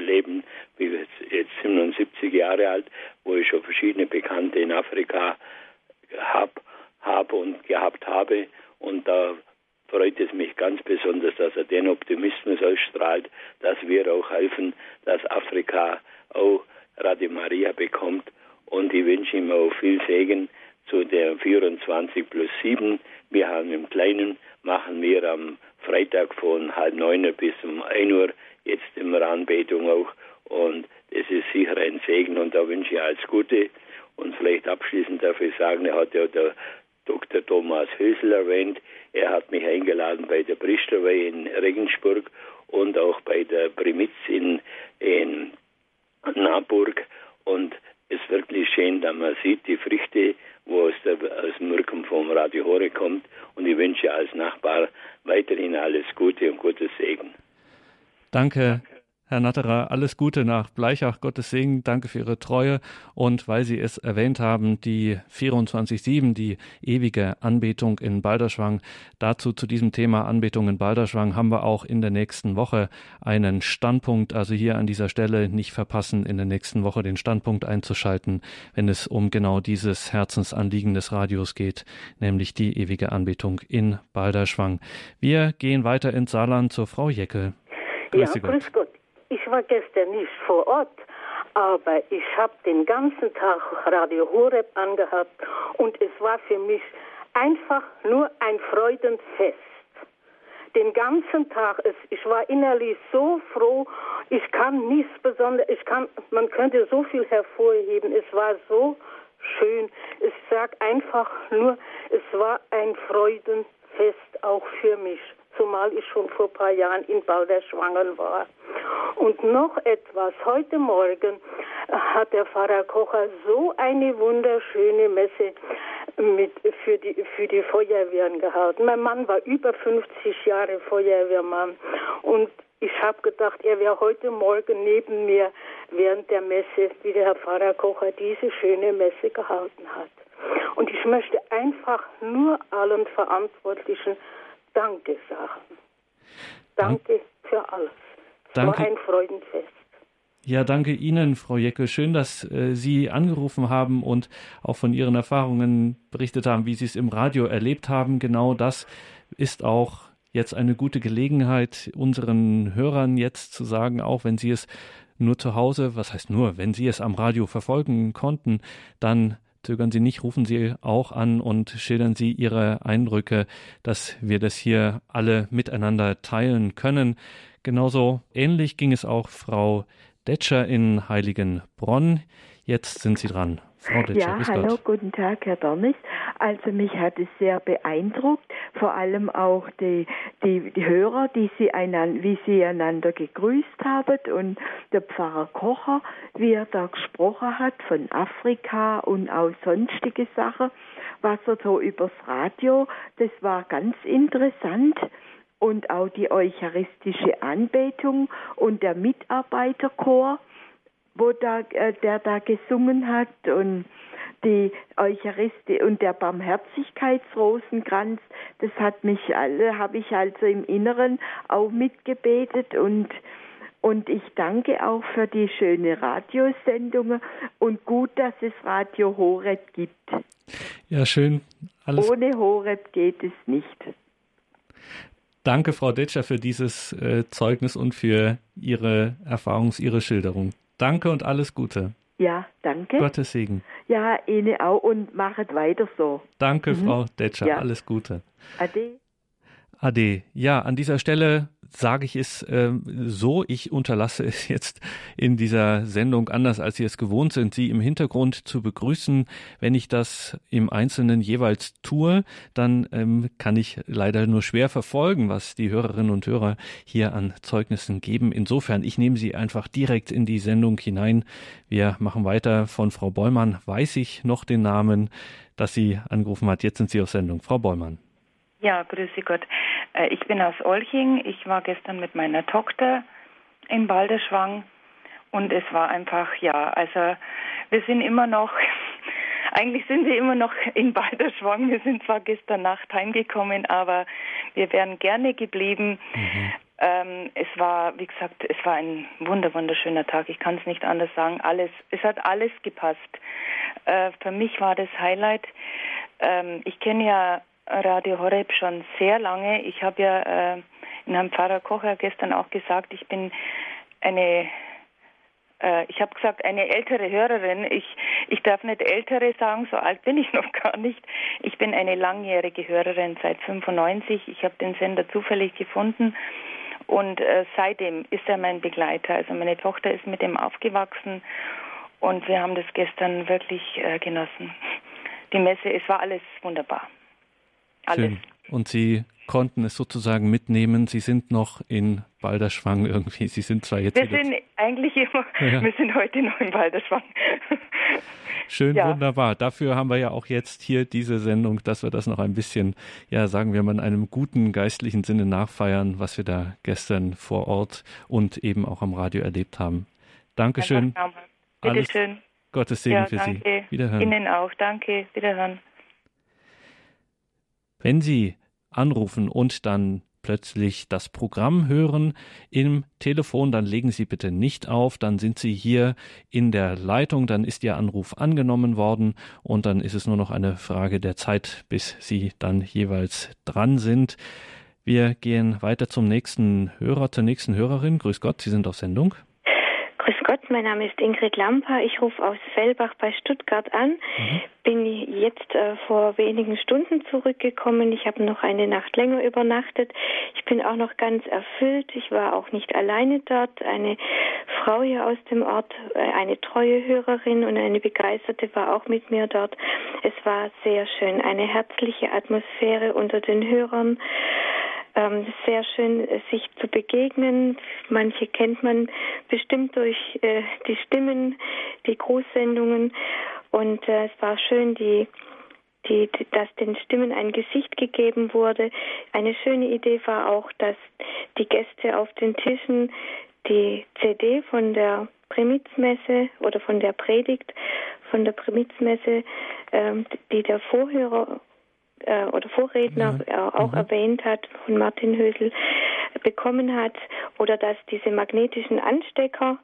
Leben, wie jetzt, jetzt 77 Jahre alt, wo ich schon verschiedene Bekannte in Afrika habe hab und gehabt habe. Und da freut es mich ganz besonders, dass er den Optimismus ausstrahlt, dass wir auch helfen, dass Afrika auch Radio Maria bekommt. Und ich wünsche ihm auch viel Segen zu der 24 plus 7. Wir haben im Kleinen, machen wir am Freitag von halb neun bis um 1 Uhr jetzt immer Anbetung auch. Und das ist sicher ein Segen und da wünsche ich alles Gute. Und vielleicht abschließend darf ich sagen, er hat ja der Dr. Thomas Hösel erwähnt. Er hat mich eingeladen bei der Priesterweihe in Regensburg und auch bei der Primitz in, in Naburg. Und es ist wirklich schön, dass man sieht die Früchte, wo aus, der, aus dem Wirken vom Radio Hore kommt. Und ich wünsche als Nachbar weiterhin alles Gute und Gottes Segen. Danke, Herr Natterer, alles Gute nach Bleichach, Gottes Segen, danke für Ihre Treue und weil Sie es erwähnt haben, die 24-7, die ewige Anbetung in Balderschwang, dazu zu diesem Thema Anbetung in Balderschwang haben wir auch in der nächsten Woche einen Standpunkt, also hier an dieser Stelle nicht verpassen, in der nächsten Woche den Standpunkt einzuschalten, wenn es um genau dieses Herzensanliegen des Radios geht, nämlich die ewige Anbetung in Balderschwang. Wir gehen weiter ins Saarland zur Frau Jeckel. Grüß ja, grüß Gott. Ich war gestern nicht vor Ort, aber ich habe den ganzen Tag Radio Horeb angehabt und es war für mich einfach nur ein Freudenfest. Den ganzen Tag, es, ich war innerlich so froh, ich kann nichts Besonderes, ich kann, man könnte so viel hervorheben, es war so schön. Ich sage einfach nur, es war ein Freudenfest auch für mich zumal ich schon vor ein paar Jahren in Balderschwangen war. Und noch etwas, heute Morgen hat der Pfarrer Kocher so eine wunderschöne Messe mit, für, die, für die Feuerwehren gehalten. Mein Mann war über 50 Jahre Feuerwehrmann und ich habe gedacht, er wäre heute Morgen neben mir während der Messe, wie der Herr Pfarrer Kocher diese schöne Messe gehalten hat. Und ich möchte einfach nur allen Verantwortlichen Danke sagen. Danke für alles. Es Danke. war ein Freudenfest. Ja, danke Ihnen, Frau Jeckel. Schön, dass äh, Sie angerufen haben und auch von Ihren Erfahrungen berichtet haben, wie Sie es im Radio erlebt haben. Genau das ist auch jetzt eine gute Gelegenheit, unseren Hörern jetzt zu sagen, auch wenn Sie es nur zu Hause, was heißt nur, wenn Sie es am Radio verfolgen konnten, dann Zögern Sie nicht, rufen Sie auch an und schildern Sie Ihre Eindrücke, dass wir das hier alle miteinander teilen können. Genauso ähnlich ging es auch Frau Detscher in Heiligenbronn. Jetzt sind Sie dran. Frau Detscher, ja, hallo, Gott. guten Tag, Herr Dornis. Also mich hat es sehr beeindruckt, vor allem auch die, die, die Hörer, die sie einander, wie sie einander gegrüßt haben und der Pfarrer Kocher, wie er da gesprochen hat von Afrika und auch sonstige Sachen, was er so übers Radio, das war ganz interessant und auch die eucharistische Anbetung und der Mitarbeiterchor wo da, äh, der da gesungen hat und die Eucharistie und der Barmherzigkeitsrosenkranz, das hat mich alle, habe ich also im Inneren auch mitgebetet und und ich danke auch für die schöne Radiosendungen und gut, dass es Radio Horeb gibt. Ja, schön. Alles Ohne Horeb geht es nicht. Danke, Frau Detscher, für dieses äh, Zeugnis und für Ihre Erfahrungs-, Ihre Schilderung. Danke und alles Gute. Ja, danke. Gottes Segen. Ja, Ihnen auch und machet weiter so. Danke, mhm. Frau Detscher. Ja. Alles Gute. Ade. Ade. Ja, an dieser Stelle sage ich es äh, so, ich unterlasse es jetzt in dieser Sendung anders, als Sie es gewohnt sind, Sie im Hintergrund zu begrüßen. Wenn ich das im Einzelnen jeweils tue, dann ähm, kann ich leider nur schwer verfolgen, was die Hörerinnen und Hörer hier an Zeugnissen geben. Insofern, ich nehme Sie einfach direkt in die Sendung hinein. Wir machen weiter. Von Frau Bollmann weiß ich noch den Namen, dass sie angerufen hat. Jetzt sind Sie auf Sendung. Frau Bollmann. Ja, grüße Gott. Äh, ich bin aus Olching. Ich war gestern mit meiner Tochter in Balderschwang und es war einfach, ja, also wir sind immer noch, eigentlich sind wir immer noch in Balderschwang. Wir sind zwar gestern Nacht heimgekommen, aber wir wären gerne geblieben. Mhm. Ähm, es war, wie gesagt, es war ein wunder, wunderschöner Tag. Ich kann es nicht anders sagen. Alles, es hat alles gepasst. Äh, für mich war das Highlight. Ähm, ich kenne ja Radio Horeb schon sehr lange. Ich habe ja äh, in Herrn Pfarrer Kocher gestern auch gesagt, ich bin eine äh, ich habe gesagt, eine ältere Hörerin. Ich, ich darf nicht ältere sagen, so alt bin ich noch gar nicht. Ich bin eine langjährige Hörerin seit 95. Ich habe den Sender zufällig gefunden und äh, seitdem ist er mein Begleiter. Also meine Tochter ist mit ihm aufgewachsen und wir haben das gestern wirklich äh, genossen. Die Messe, es war alles wunderbar. Alles. Schön. Und Sie konnten es sozusagen mitnehmen. Sie sind noch in Balderschwang irgendwie. Sie sind zwar jetzt. Wir sind eigentlich immer, Ja. wir sind heute noch in Balderschwang. Schön, Ja. wunderbar. Dafür haben wir ja auch jetzt hier diese Sendung, dass wir das noch ein bisschen, ja, sagen wir mal, in einem guten geistlichen Sinne nachfeiern, was wir da gestern vor Ort und eben auch am Radio erlebt haben. Dankeschön. Bitte Alles schön. Gottes Segen ja, für danke. Sie. Wiederhören. Ihnen auch. Danke. Wiederhören. Wenn Sie anrufen und dann plötzlich das Programm hören im Telefon, dann legen Sie bitte nicht auf, dann sind Sie hier in der Leitung, dann ist Ihr Anruf angenommen worden und dann ist es nur noch eine Frage der Zeit, bis Sie dann jeweils dran sind. Wir gehen weiter zum nächsten Hörer, zur nächsten Hörerin. Grüß Gott, Sie sind auf Sendung. Mein Name ist Ingrid Lamper. Ich rufe aus Fellbach bei Stuttgart an. Bin jetzt äh, vor wenigen Stunden zurückgekommen. Ich habe noch eine Nacht länger übernachtet. Ich bin auch noch ganz erfüllt. Ich war auch nicht alleine dort. Eine Frau hier aus dem Ort, äh, eine treue Hörerin und eine begeisterte war auch mit mir dort. Es war sehr schön. Eine herzliche Atmosphäre unter den Hörern. Ähm, sehr schön, äh, sich zu begegnen. Manche kennt man bestimmt durch äh, die Stimmen, die Großsendungen. Und äh, es war schön, die, die, dass den Stimmen ein Gesicht gegeben wurde. Eine schöne Idee war auch, dass die Gäste auf den Tischen die CD von der Primizmesse oder von der Predigt von der Primizmesse, ähm, die der Vorhörer äh, oder Vorredner äh, auch erwähnt hat, von Martin Hösel bekommen hat, oder dass diese magnetischen Anstecker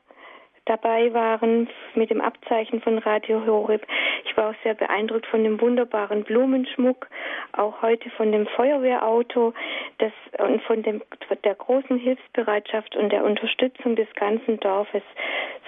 dabei waren mit dem Abzeichen von Radio Horeb. Ich war auch sehr beeindruckt von dem wunderbaren Blumenschmuck, auch heute von dem Feuerwehrauto das, und von, dem, von der großen Hilfsbereitschaft und der Unterstützung des ganzen Dorfes.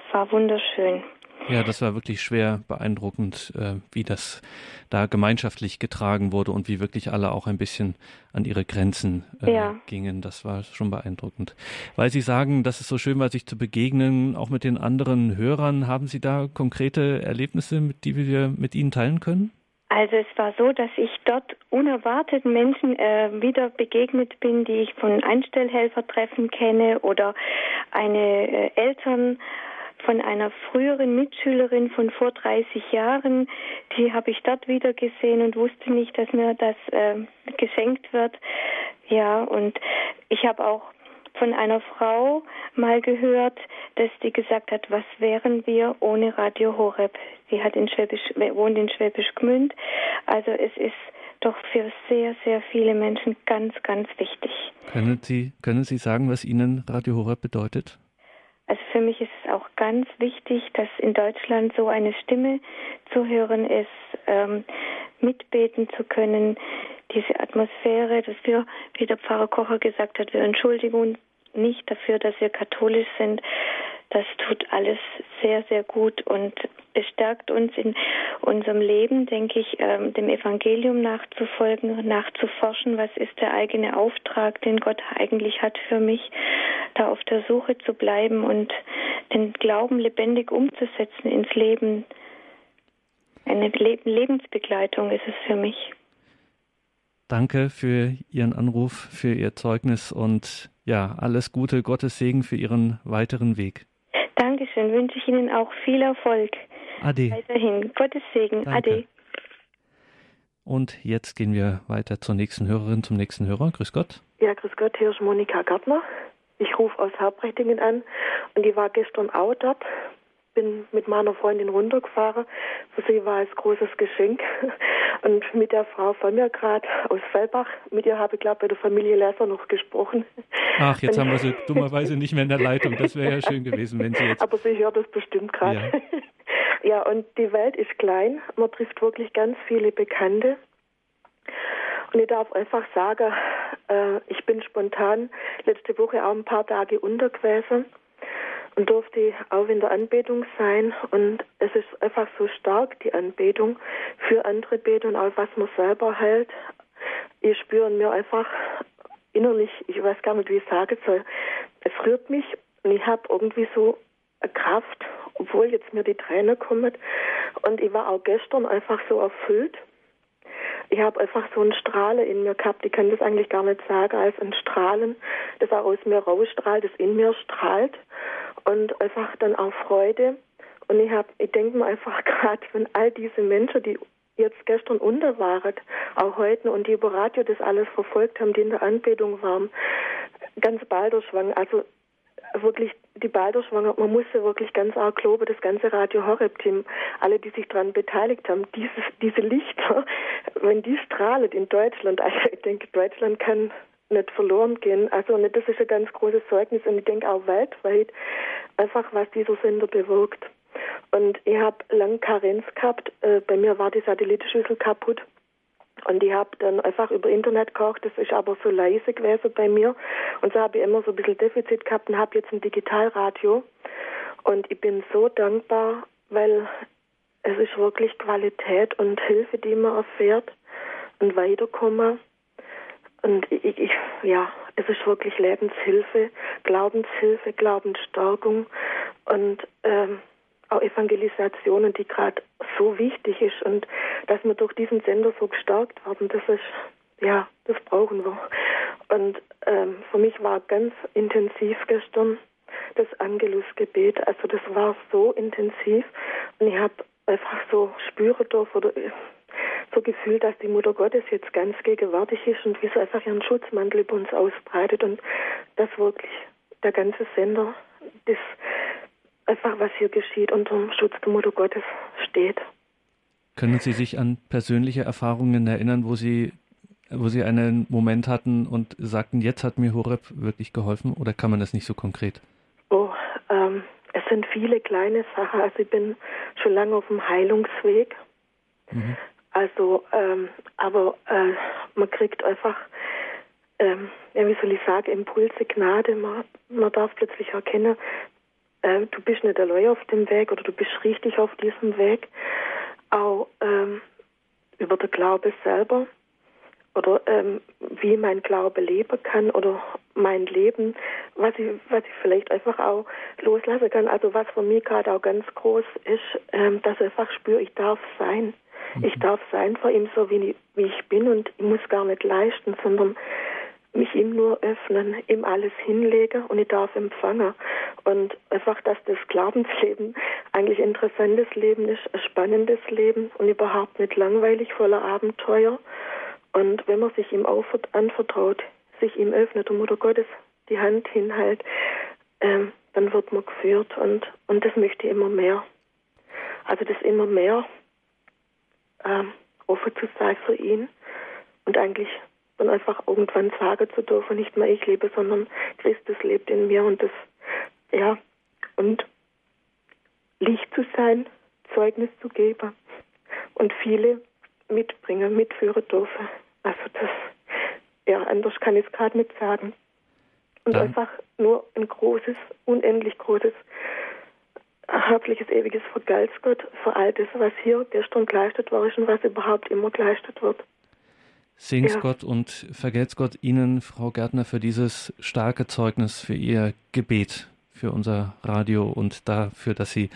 Es war wunderschön. Ja, das war wirklich schwer beeindruckend, äh, wie das da gemeinschaftlich getragen wurde und wie wirklich alle auch ein bisschen an ihre Grenzen äh, Ja. gingen. Das war schon beeindruckend. Weil Sie sagen, dass es so schön war, sich zu begegnen, auch mit den anderen Hörern. Haben Sie da konkrete Erlebnisse, mit, die wir mit Ihnen teilen können? Also es war so, dass ich dort unerwartet Menschen äh, wieder begegnet bin, die ich von Einstellhelfertreffen kenne oder eine äh, Eltern von einer früheren Mitschülerin von vor 30 Jahren, die habe ich dort wieder gesehen und wusste nicht, dass mir das äh, geschenkt wird. Ja, und ich habe auch von einer Frau mal gehört, dass die gesagt hat, was wären wir ohne Radio Horeb? Sie hat in Schwäbisch, wohnt in Schwäbisch Gmünd. Also es ist doch für sehr, sehr viele Menschen ganz, ganz wichtig. Können Sie, können Sie sagen, was Ihnen Radio Horeb bedeutet? Also für mich ist es auch ganz wichtig, dass in Deutschland so eine Stimme zu hören ist, ähm, mitbeten zu können, diese Atmosphäre, dass wir, wie der Pfarrer Kocher gesagt hat, wir entschuldigen uns nicht dafür, dass wir katholisch sind. Das tut alles sehr, sehr gut und es stärkt uns in unserem Leben, denke ich, ähm, dem Evangelium nachzufolgen, nachzuforschen, was ist der eigene Auftrag, den Gott eigentlich hat für mich, da auf der Suche zu bleiben und den Glauben lebendig umzusetzen ins Leben. Eine Le Lebensbegleitung ist es für mich. Danke für Ihren Anruf, für Ihr Zeugnis und ja, alles Gute, Gottes Segen für Ihren weiteren Weg. Dankeschön, wünsche ich Ihnen auch viel Erfolg. Ade. Weiterhin. Gottes Segen. Danke. Ade. Und jetzt gehen wir weiter zur nächsten Hörerin, zum nächsten Hörer. Grüß Gott. Ja, grüß Gott, hier ist Monika Gartner. Ich rufe aus Herbrechtingen an und ich war gestern auch dort. Bin mit meiner Freundin runtergefahren. Für sie war es großes Geschenk. Und mit der Frau von mir gerade aus Fellbach, mit ihr habe ich, glaube bei der Familie Lesser noch gesprochen. Ach, jetzt Und- haben wir sie dummerweise nicht mehr in der Leitung. Das wäre ja schön gewesen, wenn Sie jetzt. Aber sie hört das bestimmt gerade. Ja. Ja. und die Welt ist klein. Man trifft wirklich ganz viele Bekannte. Und ich darf einfach sagen, äh, ich bin spontan letzte Woche auch ein paar Tage unter gewesen und durfte auch in der Anbetung sein. Und es ist einfach so stark, die Anbetung für andere beten und auch was man selber hält. Ich spüre mir einfach innerlich, ich weiß gar nicht, wie ich sagen soll, es rührt mich und ich habe irgendwie so eine Kraft, obwohl jetzt mir die Tränen kommen. Und ich war auch gestern einfach so erfüllt. Ich habe einfach so ein Strahlen in mir gehabt. Ich kann das eigentlich gar nicht sagen, als ein Strahlen, das auch aus mir rausstrahlt, das in mir strahlt. Und einfach dann auch Freude. Und ich habe, ich denke mir einfach gerade, wenn all diese Menschen, die jetzt gestern unter waren, auch heute und die über Radio das alles verfolgt haben, die in der Anbetung waren, ganz Balderschwang, also wirklich die Balderschwanger, man muss ja wirklich ganz arg loben, das ganze Radio Horeb-Team, alle, die sich daran beteiligt haben, dieses, diese Lichter, wenn die strahlen in Deutschland, also ich denke, Deutschland kann nicht verloren gehen. Also das ist ein ganz großes Zeugnis und ich denke auch weltweit, einfach was dieser Sender bewirkt. Und ich habe lang Karenz gehabt, äh, bei mir war die Satellitenschüssel kaputt. Und ich habe dann einfach über Internet gekocht, das ist aber so leise gewesen bei mir. Und so habe ich immer so ein bisschen Defizit gehabt und habe jetzt ein Digitalradio. Und ich bin so dankbar, weil es ist wirklich Qualität und Hilfe, die man erfährt und weiterkommen. Und ich, ich, ja, es ist wirklich Lebenshilfe, Glaubenshilfe, Glaubensstärkung und ähm, auch Evangelisationen, die gerade so wichtig ist und dass wir durch diesen Sender so gestärkt werden, das ist, ja, das brauchen wir. Und ähm, für mich war ganz intensiv gestern das Angelusgebet. Also das war so intensiv und ich habe einfach so spüren dürfen oder so gefühlt, dass die Mutter Gottes jetzt ganz gegenwärtig ist und wie sie einfach ihren Schutzmantel über uns ausbreitet und dass wirklich der ganze Sender das einfach, was hier geschieht, unter dem Schutz der Mutter Gottes steht. Können Sie sich an persönliche Erfahrungen erinnern, wo Sie, wo Sie einen Moment hatten und sagten, jetzt hat mir Horeb wirklich geholfen oder kann man das nicht so konkret? Oh, ähm, es sind viele kleine Sachen. Also ich bin schon lange auf dem Heilungsweg. Mhm. Also, ähm, aber äh, man kriegt einfach, ähm, wie soll ich sagen, Impulse, Gnade. Man, man darf plötzlich erkennen, äh, du bist nicht allein auf dem Weg oder du bist richtig auf diesem Weg. Auch ähm, über den Glaube selber oder ähm, wie mein Glaube leben kann oder mein Leben, was ich, was ich vielleicht einfach auch loslassen kann. Also was für mich gerade auch ganz groß ist, ähm, dass ich einfach spüre, ich darf sein. Ich darf sein vor ihm so, wie ich, wie ich bin und ich muss gar nicht leisten, sondern mich ihm nur öffnen, ihm alles hinlegen und ich darf empfangen. Und einfach, dass das Glaubensleben eigentlich ein interessantes Leben ist, ein spannendes Leben und überhaupt nicht langweilig, voller Abenteuer. Und wenn man sich ihm anvertraut, sich ihm öffnet und Mutter Gottes die Hand hinhält, ähm, dann wird man geführt und, und das möchte ich immer mehr. Also das immer mehr ähm, offen zu sein für ihn und eigentlich dann einfach irgendwann sagen zu dürfen, nicht mehr ich lebe, sondern Christus lebt in mir und das, ja, und Licht zu sein, Zeugnis zu geben und viele mitbringen, mitführen dürfen. Also das, ja, anders kann ich es gerade nicht sagen. Und Dann- einfach nur ein großes, unendlich großes, herzliches, ewiges Vergelt's Gott für all das, was hier gestern geleistet war und was überhaupt immer geleistet wird. Segen's Ja. Gott und vergelt's Gott Ihnen, Frau Gärtner, für dieses starke Zeugnis, für Ihr Gebet, für unser Radio und dafür, dass Sie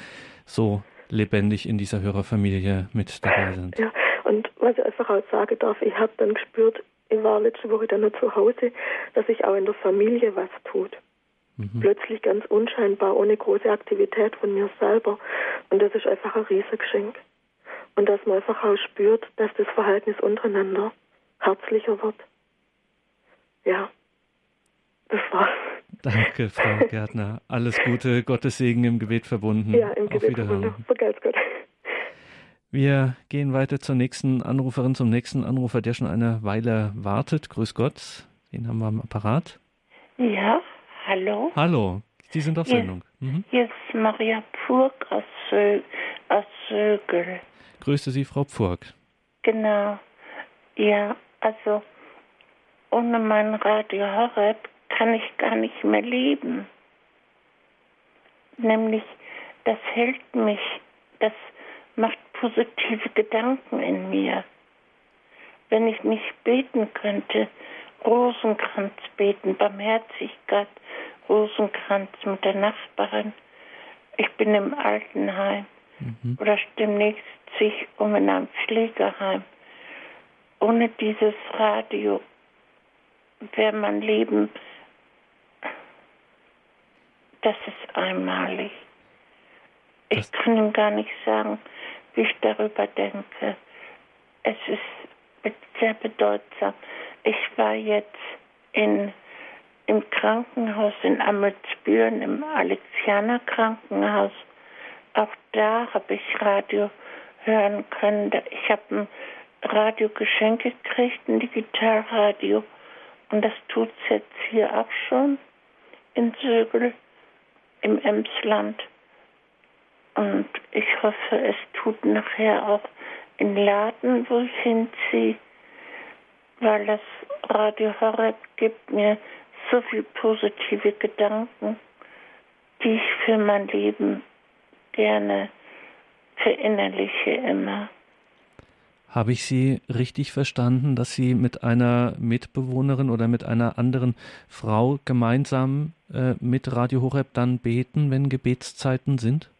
so lebendig in dieser Hörerfamilie mit dabei sind. Ja, und was ich einfach auch sagen darf, ich habe dann gespürt, ich war letzte Woche dann noch zu Hause, dass sich auch in der Familie was tut. Mhm. Plötzlich ganz unscheinbar, ohne große Aktivität von mir selber. Und das ist einfach ein Riesengeschenk. Und dass man einfach auch spürt, dass das Verhältnis untereinander herzlicher wird. Ja, das war's. Danke, Frau Gärtner. Alles Gute, Gottes Segen im Gebet verbunden. Ja, im Auf Gebet Wiederhören. verbunden. Vergelt's Gott. Wir gehen weiter zur nächsten Anruferin, zum nächsten Anrufer, der schon eine Weile wartet. Grüß Gott, den haben wir am Apparat. Ja, hallo. Hallo, Sie sind auf Hier- Sendung. Mhm. Hier ist Maria Purg aus, Sö aus Sögel. Grüße Sie, Frau Pfurk. Genau. Ja, Also ohne mein Radio Horeb kann ich gar nicht mehr leben. Nämlich, das hält mich, das macht positive Gedanken in mir. Wenn ich nicht beten könnte, Rosenkranz beten, Barmherzigkeit, Rosenkranz mit der Nachbarin. Ich bin im Altenheim oder demnächst sich um in einem Pflegeheim. Ohne dieses Radio wäre mein Leben, das ist einmalig. Ich kann Ihnen gar nicht sagen, wie ich darüber denke. Es ist sehr bedeutsam. Ich war jetzt in, im Krankenhaus in Amelsbüren, im Alexianer Krankenhaus. Auch da habe ich Radio hören können. Ich habe ein Radiogeschenk gekriegt, ein Digitalradio. Und das tut es jetzt hier auch schon in Sögel im Emsland. Und ich hoffe, es tut nachher auch in Laden, wo ich hinziehe, weil das Radio Horeb gibt mir so viel positive Gedanken, die ich für mein Leben gerne verinnerliche immer. Habe ich Sie richtig verstanden, dass Sie mit einer Mitbewohnerin oder mit einer anderen Frau gemeinsam äh, mit Radio Horeb dann beten, wenn Gebetszeiten sind?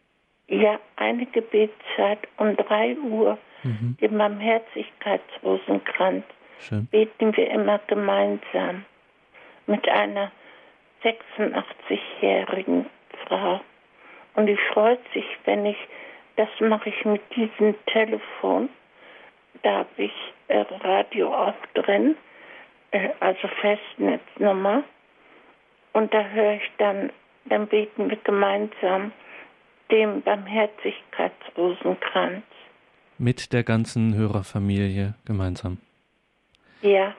Ja, eine Gebetszeit um 3 Uhr, Mhm. den Barmherzigkeitsrosenkranz, Schön. beten wir immer gemeinsam mit einer 86-jährigen Frau. Und die freut sich, wenn ich, das mache ich mit diesem Telefon, da habe ich äh, Radio auch drin, äh, also Festnetznummer. Und da höre ich dann, dann beten wir gemeinsam dem Barmherzigkeitsrosenkranz. Mit der ganzen Hörerfamilie gemeinsam. Ja,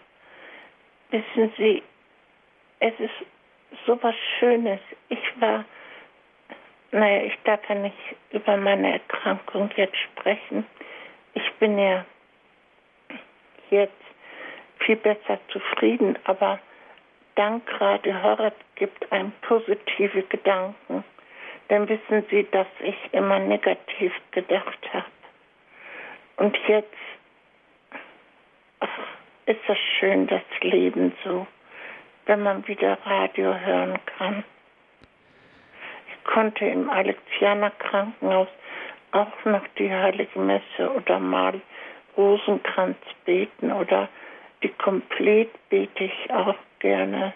wissen Sie, es ist so was Schönes. Ich war, naja, ich darf ja nicht über meine Erkrankung jetzt sprechen. Ich bin ja jetzt viel besser zufrieden, aber dank Radio Horeb gibt einem positive Gedanken. Dann wissen Sie, dass ich immer negativ gedacht habe. Und jetzt ist das schön, das Leben so, wenn man wieder Radio hören kann. Ich konnte im Alexianer Krankenhaus auch noch die Heilige Messe oder mal Rosenkranz beten oder die Komplett bete ich auch gerne.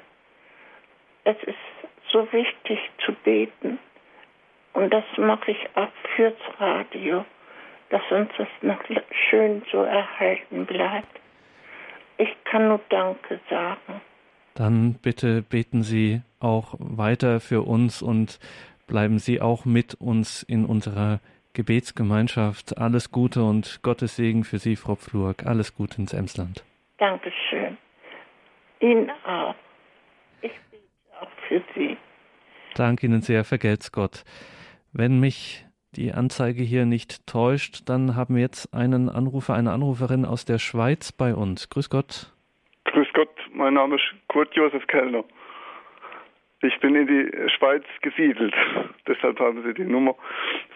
Es ist so wichtig zu beten und das mache ich auch fürs Radio, dass uns das noch schön so erhalten bleibt. Ich kann nur Danke sagen. Dann bitte beten Sie auch weiter für uns und bleiben Sie auch mit uns in unserer Gebetsgemeinschaft. Alles Gute und Gottes Segen für Sie, Frau Pflurk. Alles Gute ins Emsland. Dankeschön. Ihnen auch. Ich bete auch für Sie. Danke Ihnen sehr, vergelt's Gott. Wenn mich die Anzeige hier nicht täuscht, dann haben wir jetzt einen Anrufer, eine Anruferin aus der Schweiz bei uns. Grüß Gott. Grüß Gott, mein Name ist Kurt Josef Kellner. Ich bin in die Schweiz gesiedelt, deshalb haben Sie die Nummer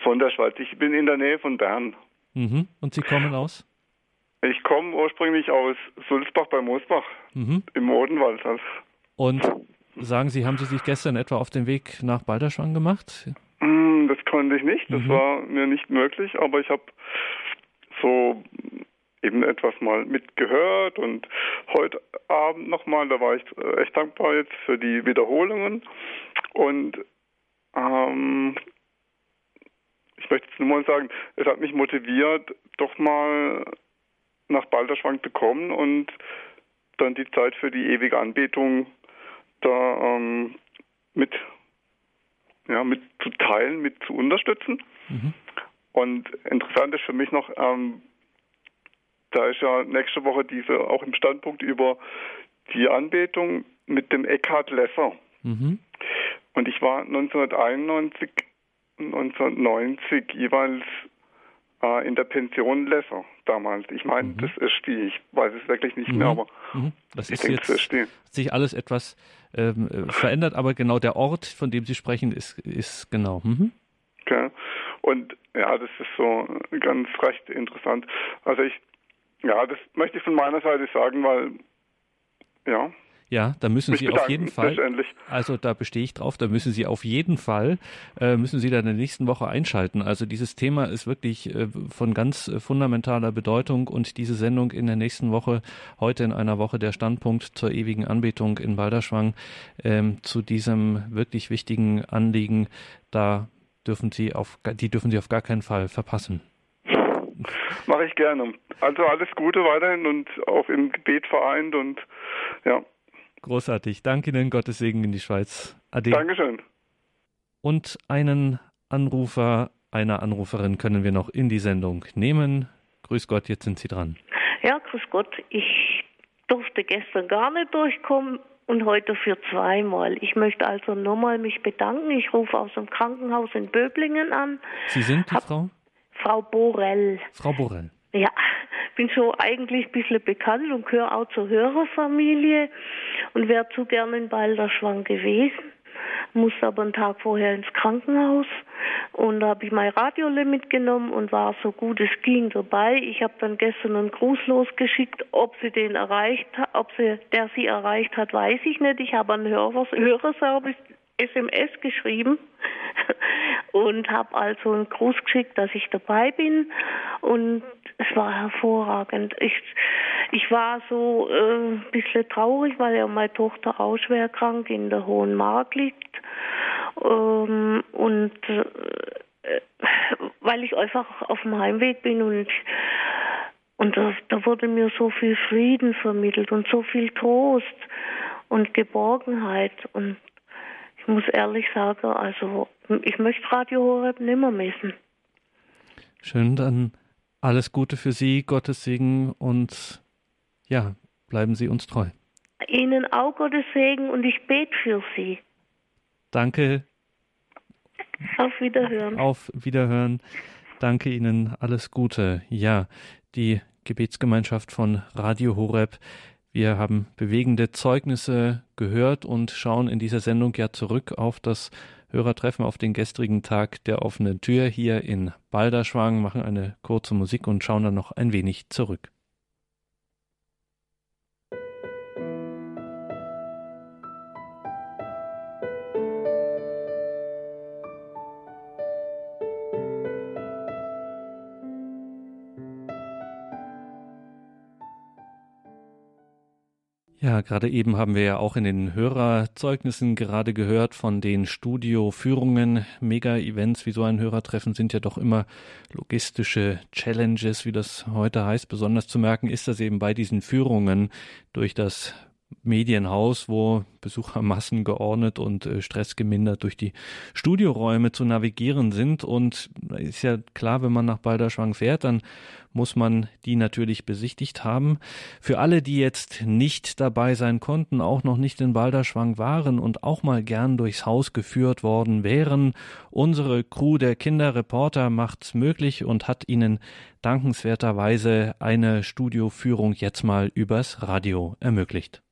von der Schweiz. Ich bin in der Nähe von Bern. Mhm. Und Sie kommen aus? Ich komme ursprünglich aus Sulzbach bei Moosbach Mhm. im Odenwald. Und sagen Sie, haben Sie sich gestern etwa auf den Weg nach Balderschwang gemacht? Mm, das konnte ich nicht, das Mhm. war mir nicht möglich, aber ich habe so eben etwas mal mitgehört und heute Abend nochmal, da war ich äh, echt dankbar jetzt für die Wiederholungen und ähm, ich möchte jetzt nur mal sagen, es hat mich motiviert, doch mal nach Balderschwang zu kommen und dann die Zeit für die ewige Anbetung da ähm, mit, ja, mit zu teilen, mit zu unterstützen. Und interessant ist für mich noch, ähm, da ist ja nächste Woche diese auch im Standpunkt über die Anbetung mit dem Eckhard Lesser. Mhm. Und ich war 1991, 1990 jeweils äh, in der Pension Lesser. Damals. Ich meine, das ist die, ich weiß es wirklich nicht mehr, aber Mhm. Das ich ist denke, jetzt das ist sich alles etwas ähm, äh, verändert, aber genau der Ort, von dem Sie sprechen, ist, ist genau. Mhm. Gell? Und ja, das ist so ganz recht interessant. Also ich, ja, das möchte ich von meiner Seite sagen, weil, ja, Ja, da müssen Mich Sie auf jeden Fall, also da bestehe ich drauf, da müssen Sie auf jeden Fall, äh, müssen Sie da in der nächsten Woche einschalten. Also dieses Thema ist wirklich äh, von ganz äh, fundamentaler Bedeutung und diese Sendung in der nächsten Woche, heute in einer Woche der Standpunkt zur ewigen Anbetung in Balderschwang, ähm, zu diesem wirklich wichtigen Anliegen, da dürfen Sie auf, die dürfen Sie auf gar keinen Fall verpassen. mache ich gerne. Also alles Gute weiterhin und auch im Gebet vereint und ja, Großartig. Danke Ihnen, Gottes Segen in die Schweiz. Ade. Dankeschön. Und einen Anrufer, eine Anruferin können wir noch in die Sendung nehmen. Grüß Gott, jetzt sind Sie dran. Ja, grüß Gott. Ich durfte gestern gar nicht durchkommen und heute für zweimal. Ich möchte also nochmal mich bedanken. Ich rufe aus dem Krankenhaus in Böblingen an. Sie sind die Hab- Frau? Frau Borell. Frau Borrell. Ja, bin schon eigentlich ein bisschen bekannt und gehöre auch zur Hörerfamilie und wäre zu gern in Balderschwang gewesen. Musste aber einen Tag vorher ins Krankenhaus und da habe ich mein Radiolle mitgenommen und war so gut es ging dabei. Ich habe dann gestern einen Gruß losgeschickt, ob sie den erreicht hat, ob sie der sie erreicht hat, weiß ich nicht. Ich habe einen Hörer, Hörerservice SMS geschrieben und habe also einen Gruß geschickt, dass ich dabei bin und es war hervorragend. Ich, ich war so äh, ein bisschen traurig, weil ja meine Tochter auch schwer krank in der Hohen Mark liegt ähm, und äh, weil ich einfach auf dem Heimweg bin und und da, da wurde mir so viel Frieden vermittelt und so viel Trost und Geborgenheit und ich muss ehrlich sagen, also ich möchte Radio Horeb nimmer missen. Schön, dann alles Gute für Sie, Gottes Segen und ja, bleiben Sie uns treu. Ihnen auch Gottes Segen und ich bete für Sie. Danke, Auf Wiederhören. auf Wiederhören. Danke Ihnen, alles Gute. Ja, die Gebetsgemeinschaft von Radio Horeb. Wir haben bewegende Zeugnisse gehört und schauen in dieser Sendung ja zurück auf das Hörertreffen auf den gestrigen Tag der offenen Tür hier in Balderschwang, machen eine kurze Musik und schauen dann noch ein wenig zurück. Ja, gerade eben haben wir ja auch in den Hörerzeugnissen gerade gehört von den Studioführungen. Mega-Events wie so ein Hörertreffen sind ja doch immer logistische Challenges, wie das heute heißt. Besonders zu merken ist das eben bei diesen Führungen durch das Medienhaus, wo Besuchermassen geordnet und äh, Stress gemindert durch die Studioräume zu navigieren sind. Und ist ja klar, wenn man nach Balderschwang fährt, dann muss man die natürlich besichtigt haben. Für alle, die jetzt nicht dabei sein konnten, auch noch nicht in Balderschwang waren und auch mal gern durchs Haus geführt worden wären, unsere Crew der Kinderreporter macht's möglich und hat ihnen dankenswerterweise eine Studioführung jetzt mal übers Radio ermöglicht.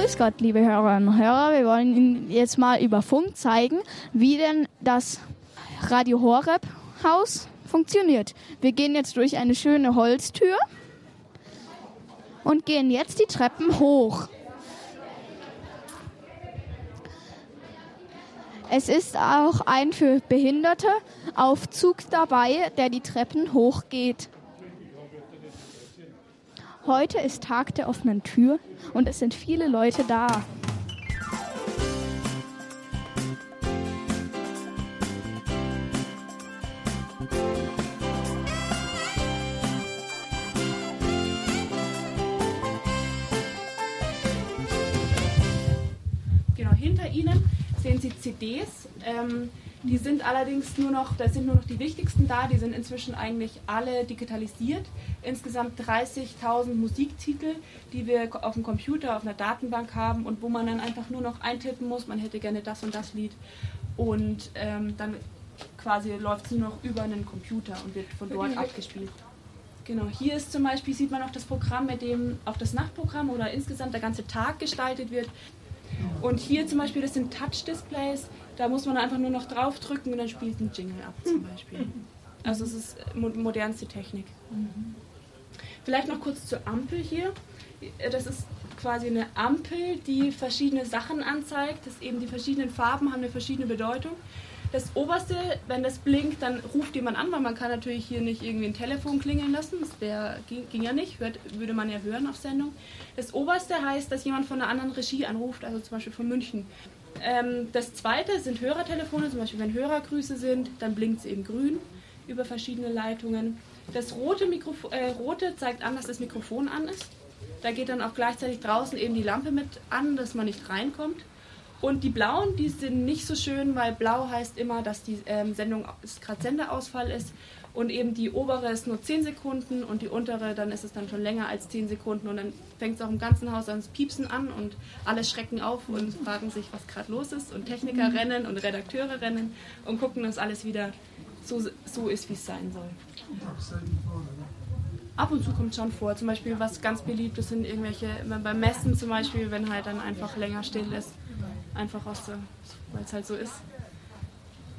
Grüß Gott, liebe Hörerinnen und Hörer. Wir wollen Ihnen jetzt mal über Funk zeigen, wie denn das Radio Horeb Haus funktioniert. Wir gehen jetzt durch eine schöne Holztür und gehen jetzt die Treppen hoch. Es ist auch ein für Behinderte Aufzug dabei, der die Treppen hochgeht. Heute ist Tag der offenen Tür und es sind viele Leute da. Genau, hinter Ihnen sehen Sie CDs. Ähm, Die sind allerdings nur noch, da sind nur noch die wichtigsten da, die sind inzwischen eigentlich alle digitalisiert. Insgesamt 30.000 Musiktitel, die wir auf dem Computer, auf einer Datenbank haben und wo man dann einfach nur noch eintippen muss, man hätte gerne das und das Lied. Und ähm, dann quasi läuft es nur noch über einen Computer und wird von dort abgespielt. Genau, hier ist zum Beispiel, sieht man auch das Programm, mit dem auch das Nachtprogramm oder insgesamt der ganze Tag gestaltet wird. Und hier zum Beispiel, das sind Touch-Displays, da muss man einfach nur noch draufdrücken und dann spielt ein Jingle ab zum Beispiel. Also es ist mo modernste Technik. Vielleicht noch kurz zur Ampel hier. Das ist quasi eine Ampel, die verschiedene Sachen anzeigt. Das eben die verschiedenen Farben haben eine verschiedene Bedeutung. Das oberste, wenn das blinkt, dann ruft jemand an, weil man kann natürlich hier nicht irgendwie ein Telefon klingeln lassen. Das wär, ging, ging ja nicht, hört, würde man ja hören auf Sendung. Das oberste heißt, dass jemand von einer anderen Regie anruft, also zum Beispiel von München. Ähm, das zweite sind Hörertelefone, zum Beispiel wenn Hörergrüße sind, dann blinkt es eben grün über verschiedene Leitungen. Das rote, Mikrofo äh, rote zeigt an, dass das Mikrofon an ist. Da geht dann auch gleichzeitig draußen eben die Lampe mit an, dass man nicht reinkommt. Und die blauen, die sind nicht so schön, weil blau heißt immer, dass die ähm, Sendung gerade Sendeausfall ist. Und eben die obere ist nur 10 Sekunden und die untere, dann ist es dann schon länger als 10 Sekunden. Und dann fängt es auch im ganzen Haus ans Piepsen an und alle schrecken auf und fragen sich, was gerade los ist. Und Techniker rennen und Redakteure rennen und gucken, dass alles wieder so, so ist, wie es sein soll. Ab und zu kommt schon vor. Zum Beispiel, was ganz beliebt ist, sind irgendwelche, beim Messen zum Beispiel, wenn halt dann einfach länger still ist. Einfach aus der, weil es halt so ist.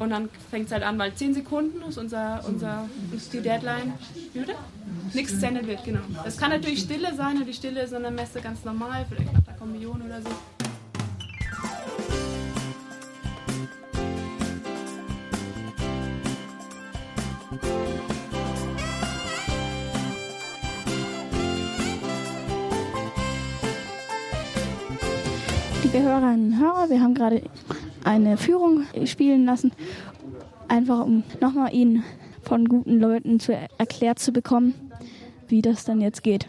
Und dann fängt es halt an, weil 10 Sekunden ist unser, unser ist die Deadline. Bitte? Nichts gesendet wird, genau. Es kann natürlich Stille sein und die Stille ist an der Messe ganz normal, vielleicht nach der Kommunion oder so. Liebe Hörerinnen und Hörer, wir haben gerade eine Führung spielen lassen, einfach um nochmal Ihnen von guten Leuten zu erklärt zu bekommen, wie das dann jetzt geht.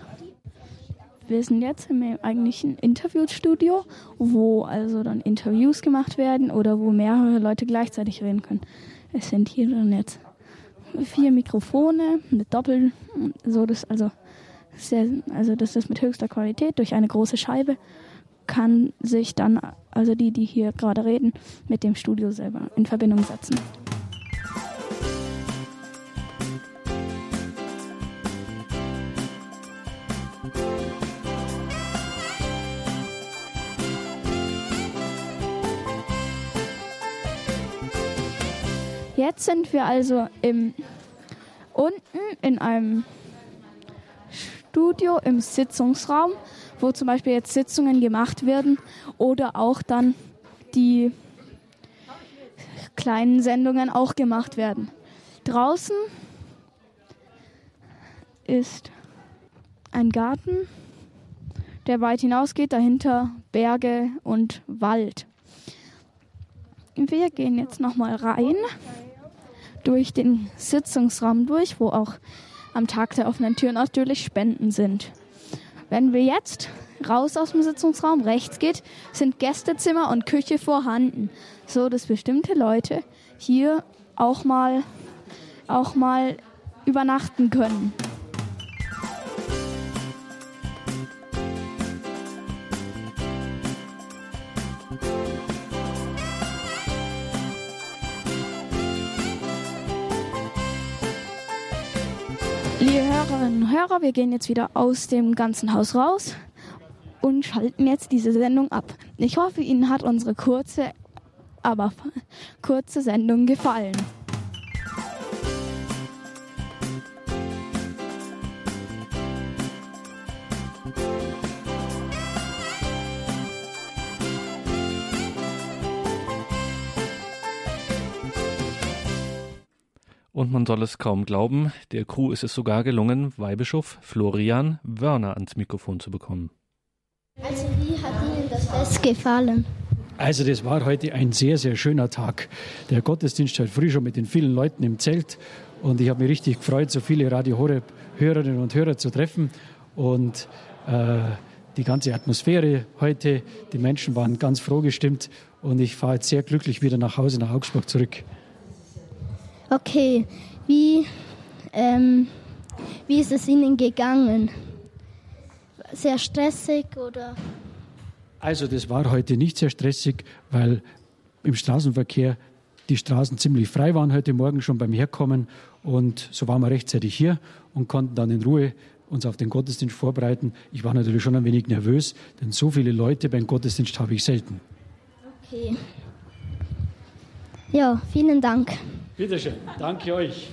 Wir sind jetzt im eigentlichen Interviewstudio, wo also dann Interviews gemacht werden oder wo mehrere Leute gleichzeitig reden können. Es sind hier dann jetzt vier Mikrofone, eine Doppel, so das also sehr, also das ist mit höchster Qualität durch eine große Scheibe kann sich dann, also die, die hier gerade reden, mit dem Studio selber in Verbindung setzen. Jetzt sind wir also im, unten in einem Studio im Sitzungsraum wo zum Beispiel jetzt Sitzungen gemacht werden oder auch dann die kleinen Sendungen auch gemacht werden. Draußen ist ein Garten, der weit hinausgeht, dahinter Berge und Wald. Wir gehen jetzt nochmal rein durch den Sitzungsraum durch, wo auch am Tag der offenen Tür natürlich Spenden sind. Wenn wir jetzt raus aus dem Sitzungsraum rechts geht, sind Gästezimmer und Küche vorhanden, so dass bestimmte Leute hier auch mal auch mal übernachten können. Hörer, wir gehen jetzt wieder aus dem ganzen Haus raus und schalten jetzt diese Sendung ab. Ich hoffe, Ihnen hat unsere kurze, aber kurze Sendung gefallen. Und man soll es kaum glauben, der Crew ist es sogar gelungen, Weihbischof Florian Wörner ans Mikrofon zu bekommen. Also wie hat Ihnen das Fest gefallen? Also das war heute ein sehr, sehr schöner Tag. Der Gottesdienst heute früh schon mit den vielen Leuten im Zelt und ich habe mich richtig gefreut, so viele Radio Horeb Hörerinnen und Hörer zu treffen und äh, die ganze Atmosphäre heute, die Menschen waren ganz froh gestimmt und ich fahre jetzt sehr glücklich wieder nach Hause nach Augsburg zurück. Okay, wie, ähm, wie ist es Ihnen gegangen? Sehr stressig oder? Also das war heute nicht sehr stressig, weil im Straßenverkehr die Straßen ziemlich frei waren heute Morgen schon beim Herkommen und so waren wir rechtzeitig hier und konnten dann in Ruhe uns auf den Gottesdienst vorbereiten. Ich war natürlich schon ein wenig nervös, denn so viele Leute beim Gottesdienst habe ich selten. Okay. Ja, vielen Dank. Bitteschön, danke euch.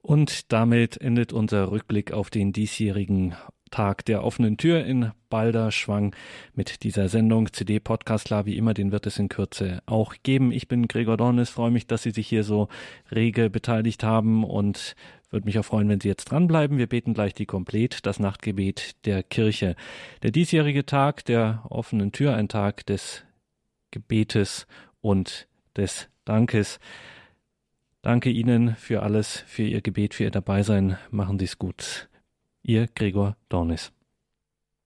Und damit endet unser Rückblick auf den diesjährigen Tag der offenen Tür in Balderschwang mit dieser Sendung CD Podcast klar wie immer, den wird es in Kürze auch geben. Ich bin Gregor Dornis, freue mich, dass Sie sich hier so rege beteiligt haben und würde mich auch freuen, wenn Sie jetzt dranbleiben. Wir beten gleich die Komplett, das Nachtgebet der Kirche. Der diesjährige Tag der offenen Tür, ein Tag des Gebetes und des Dankes. Danke Ihnen für alles, für Ihr Gebet, für Ihr Dabeisein. Machen Sie es gut. Ihr Gregor Dornis.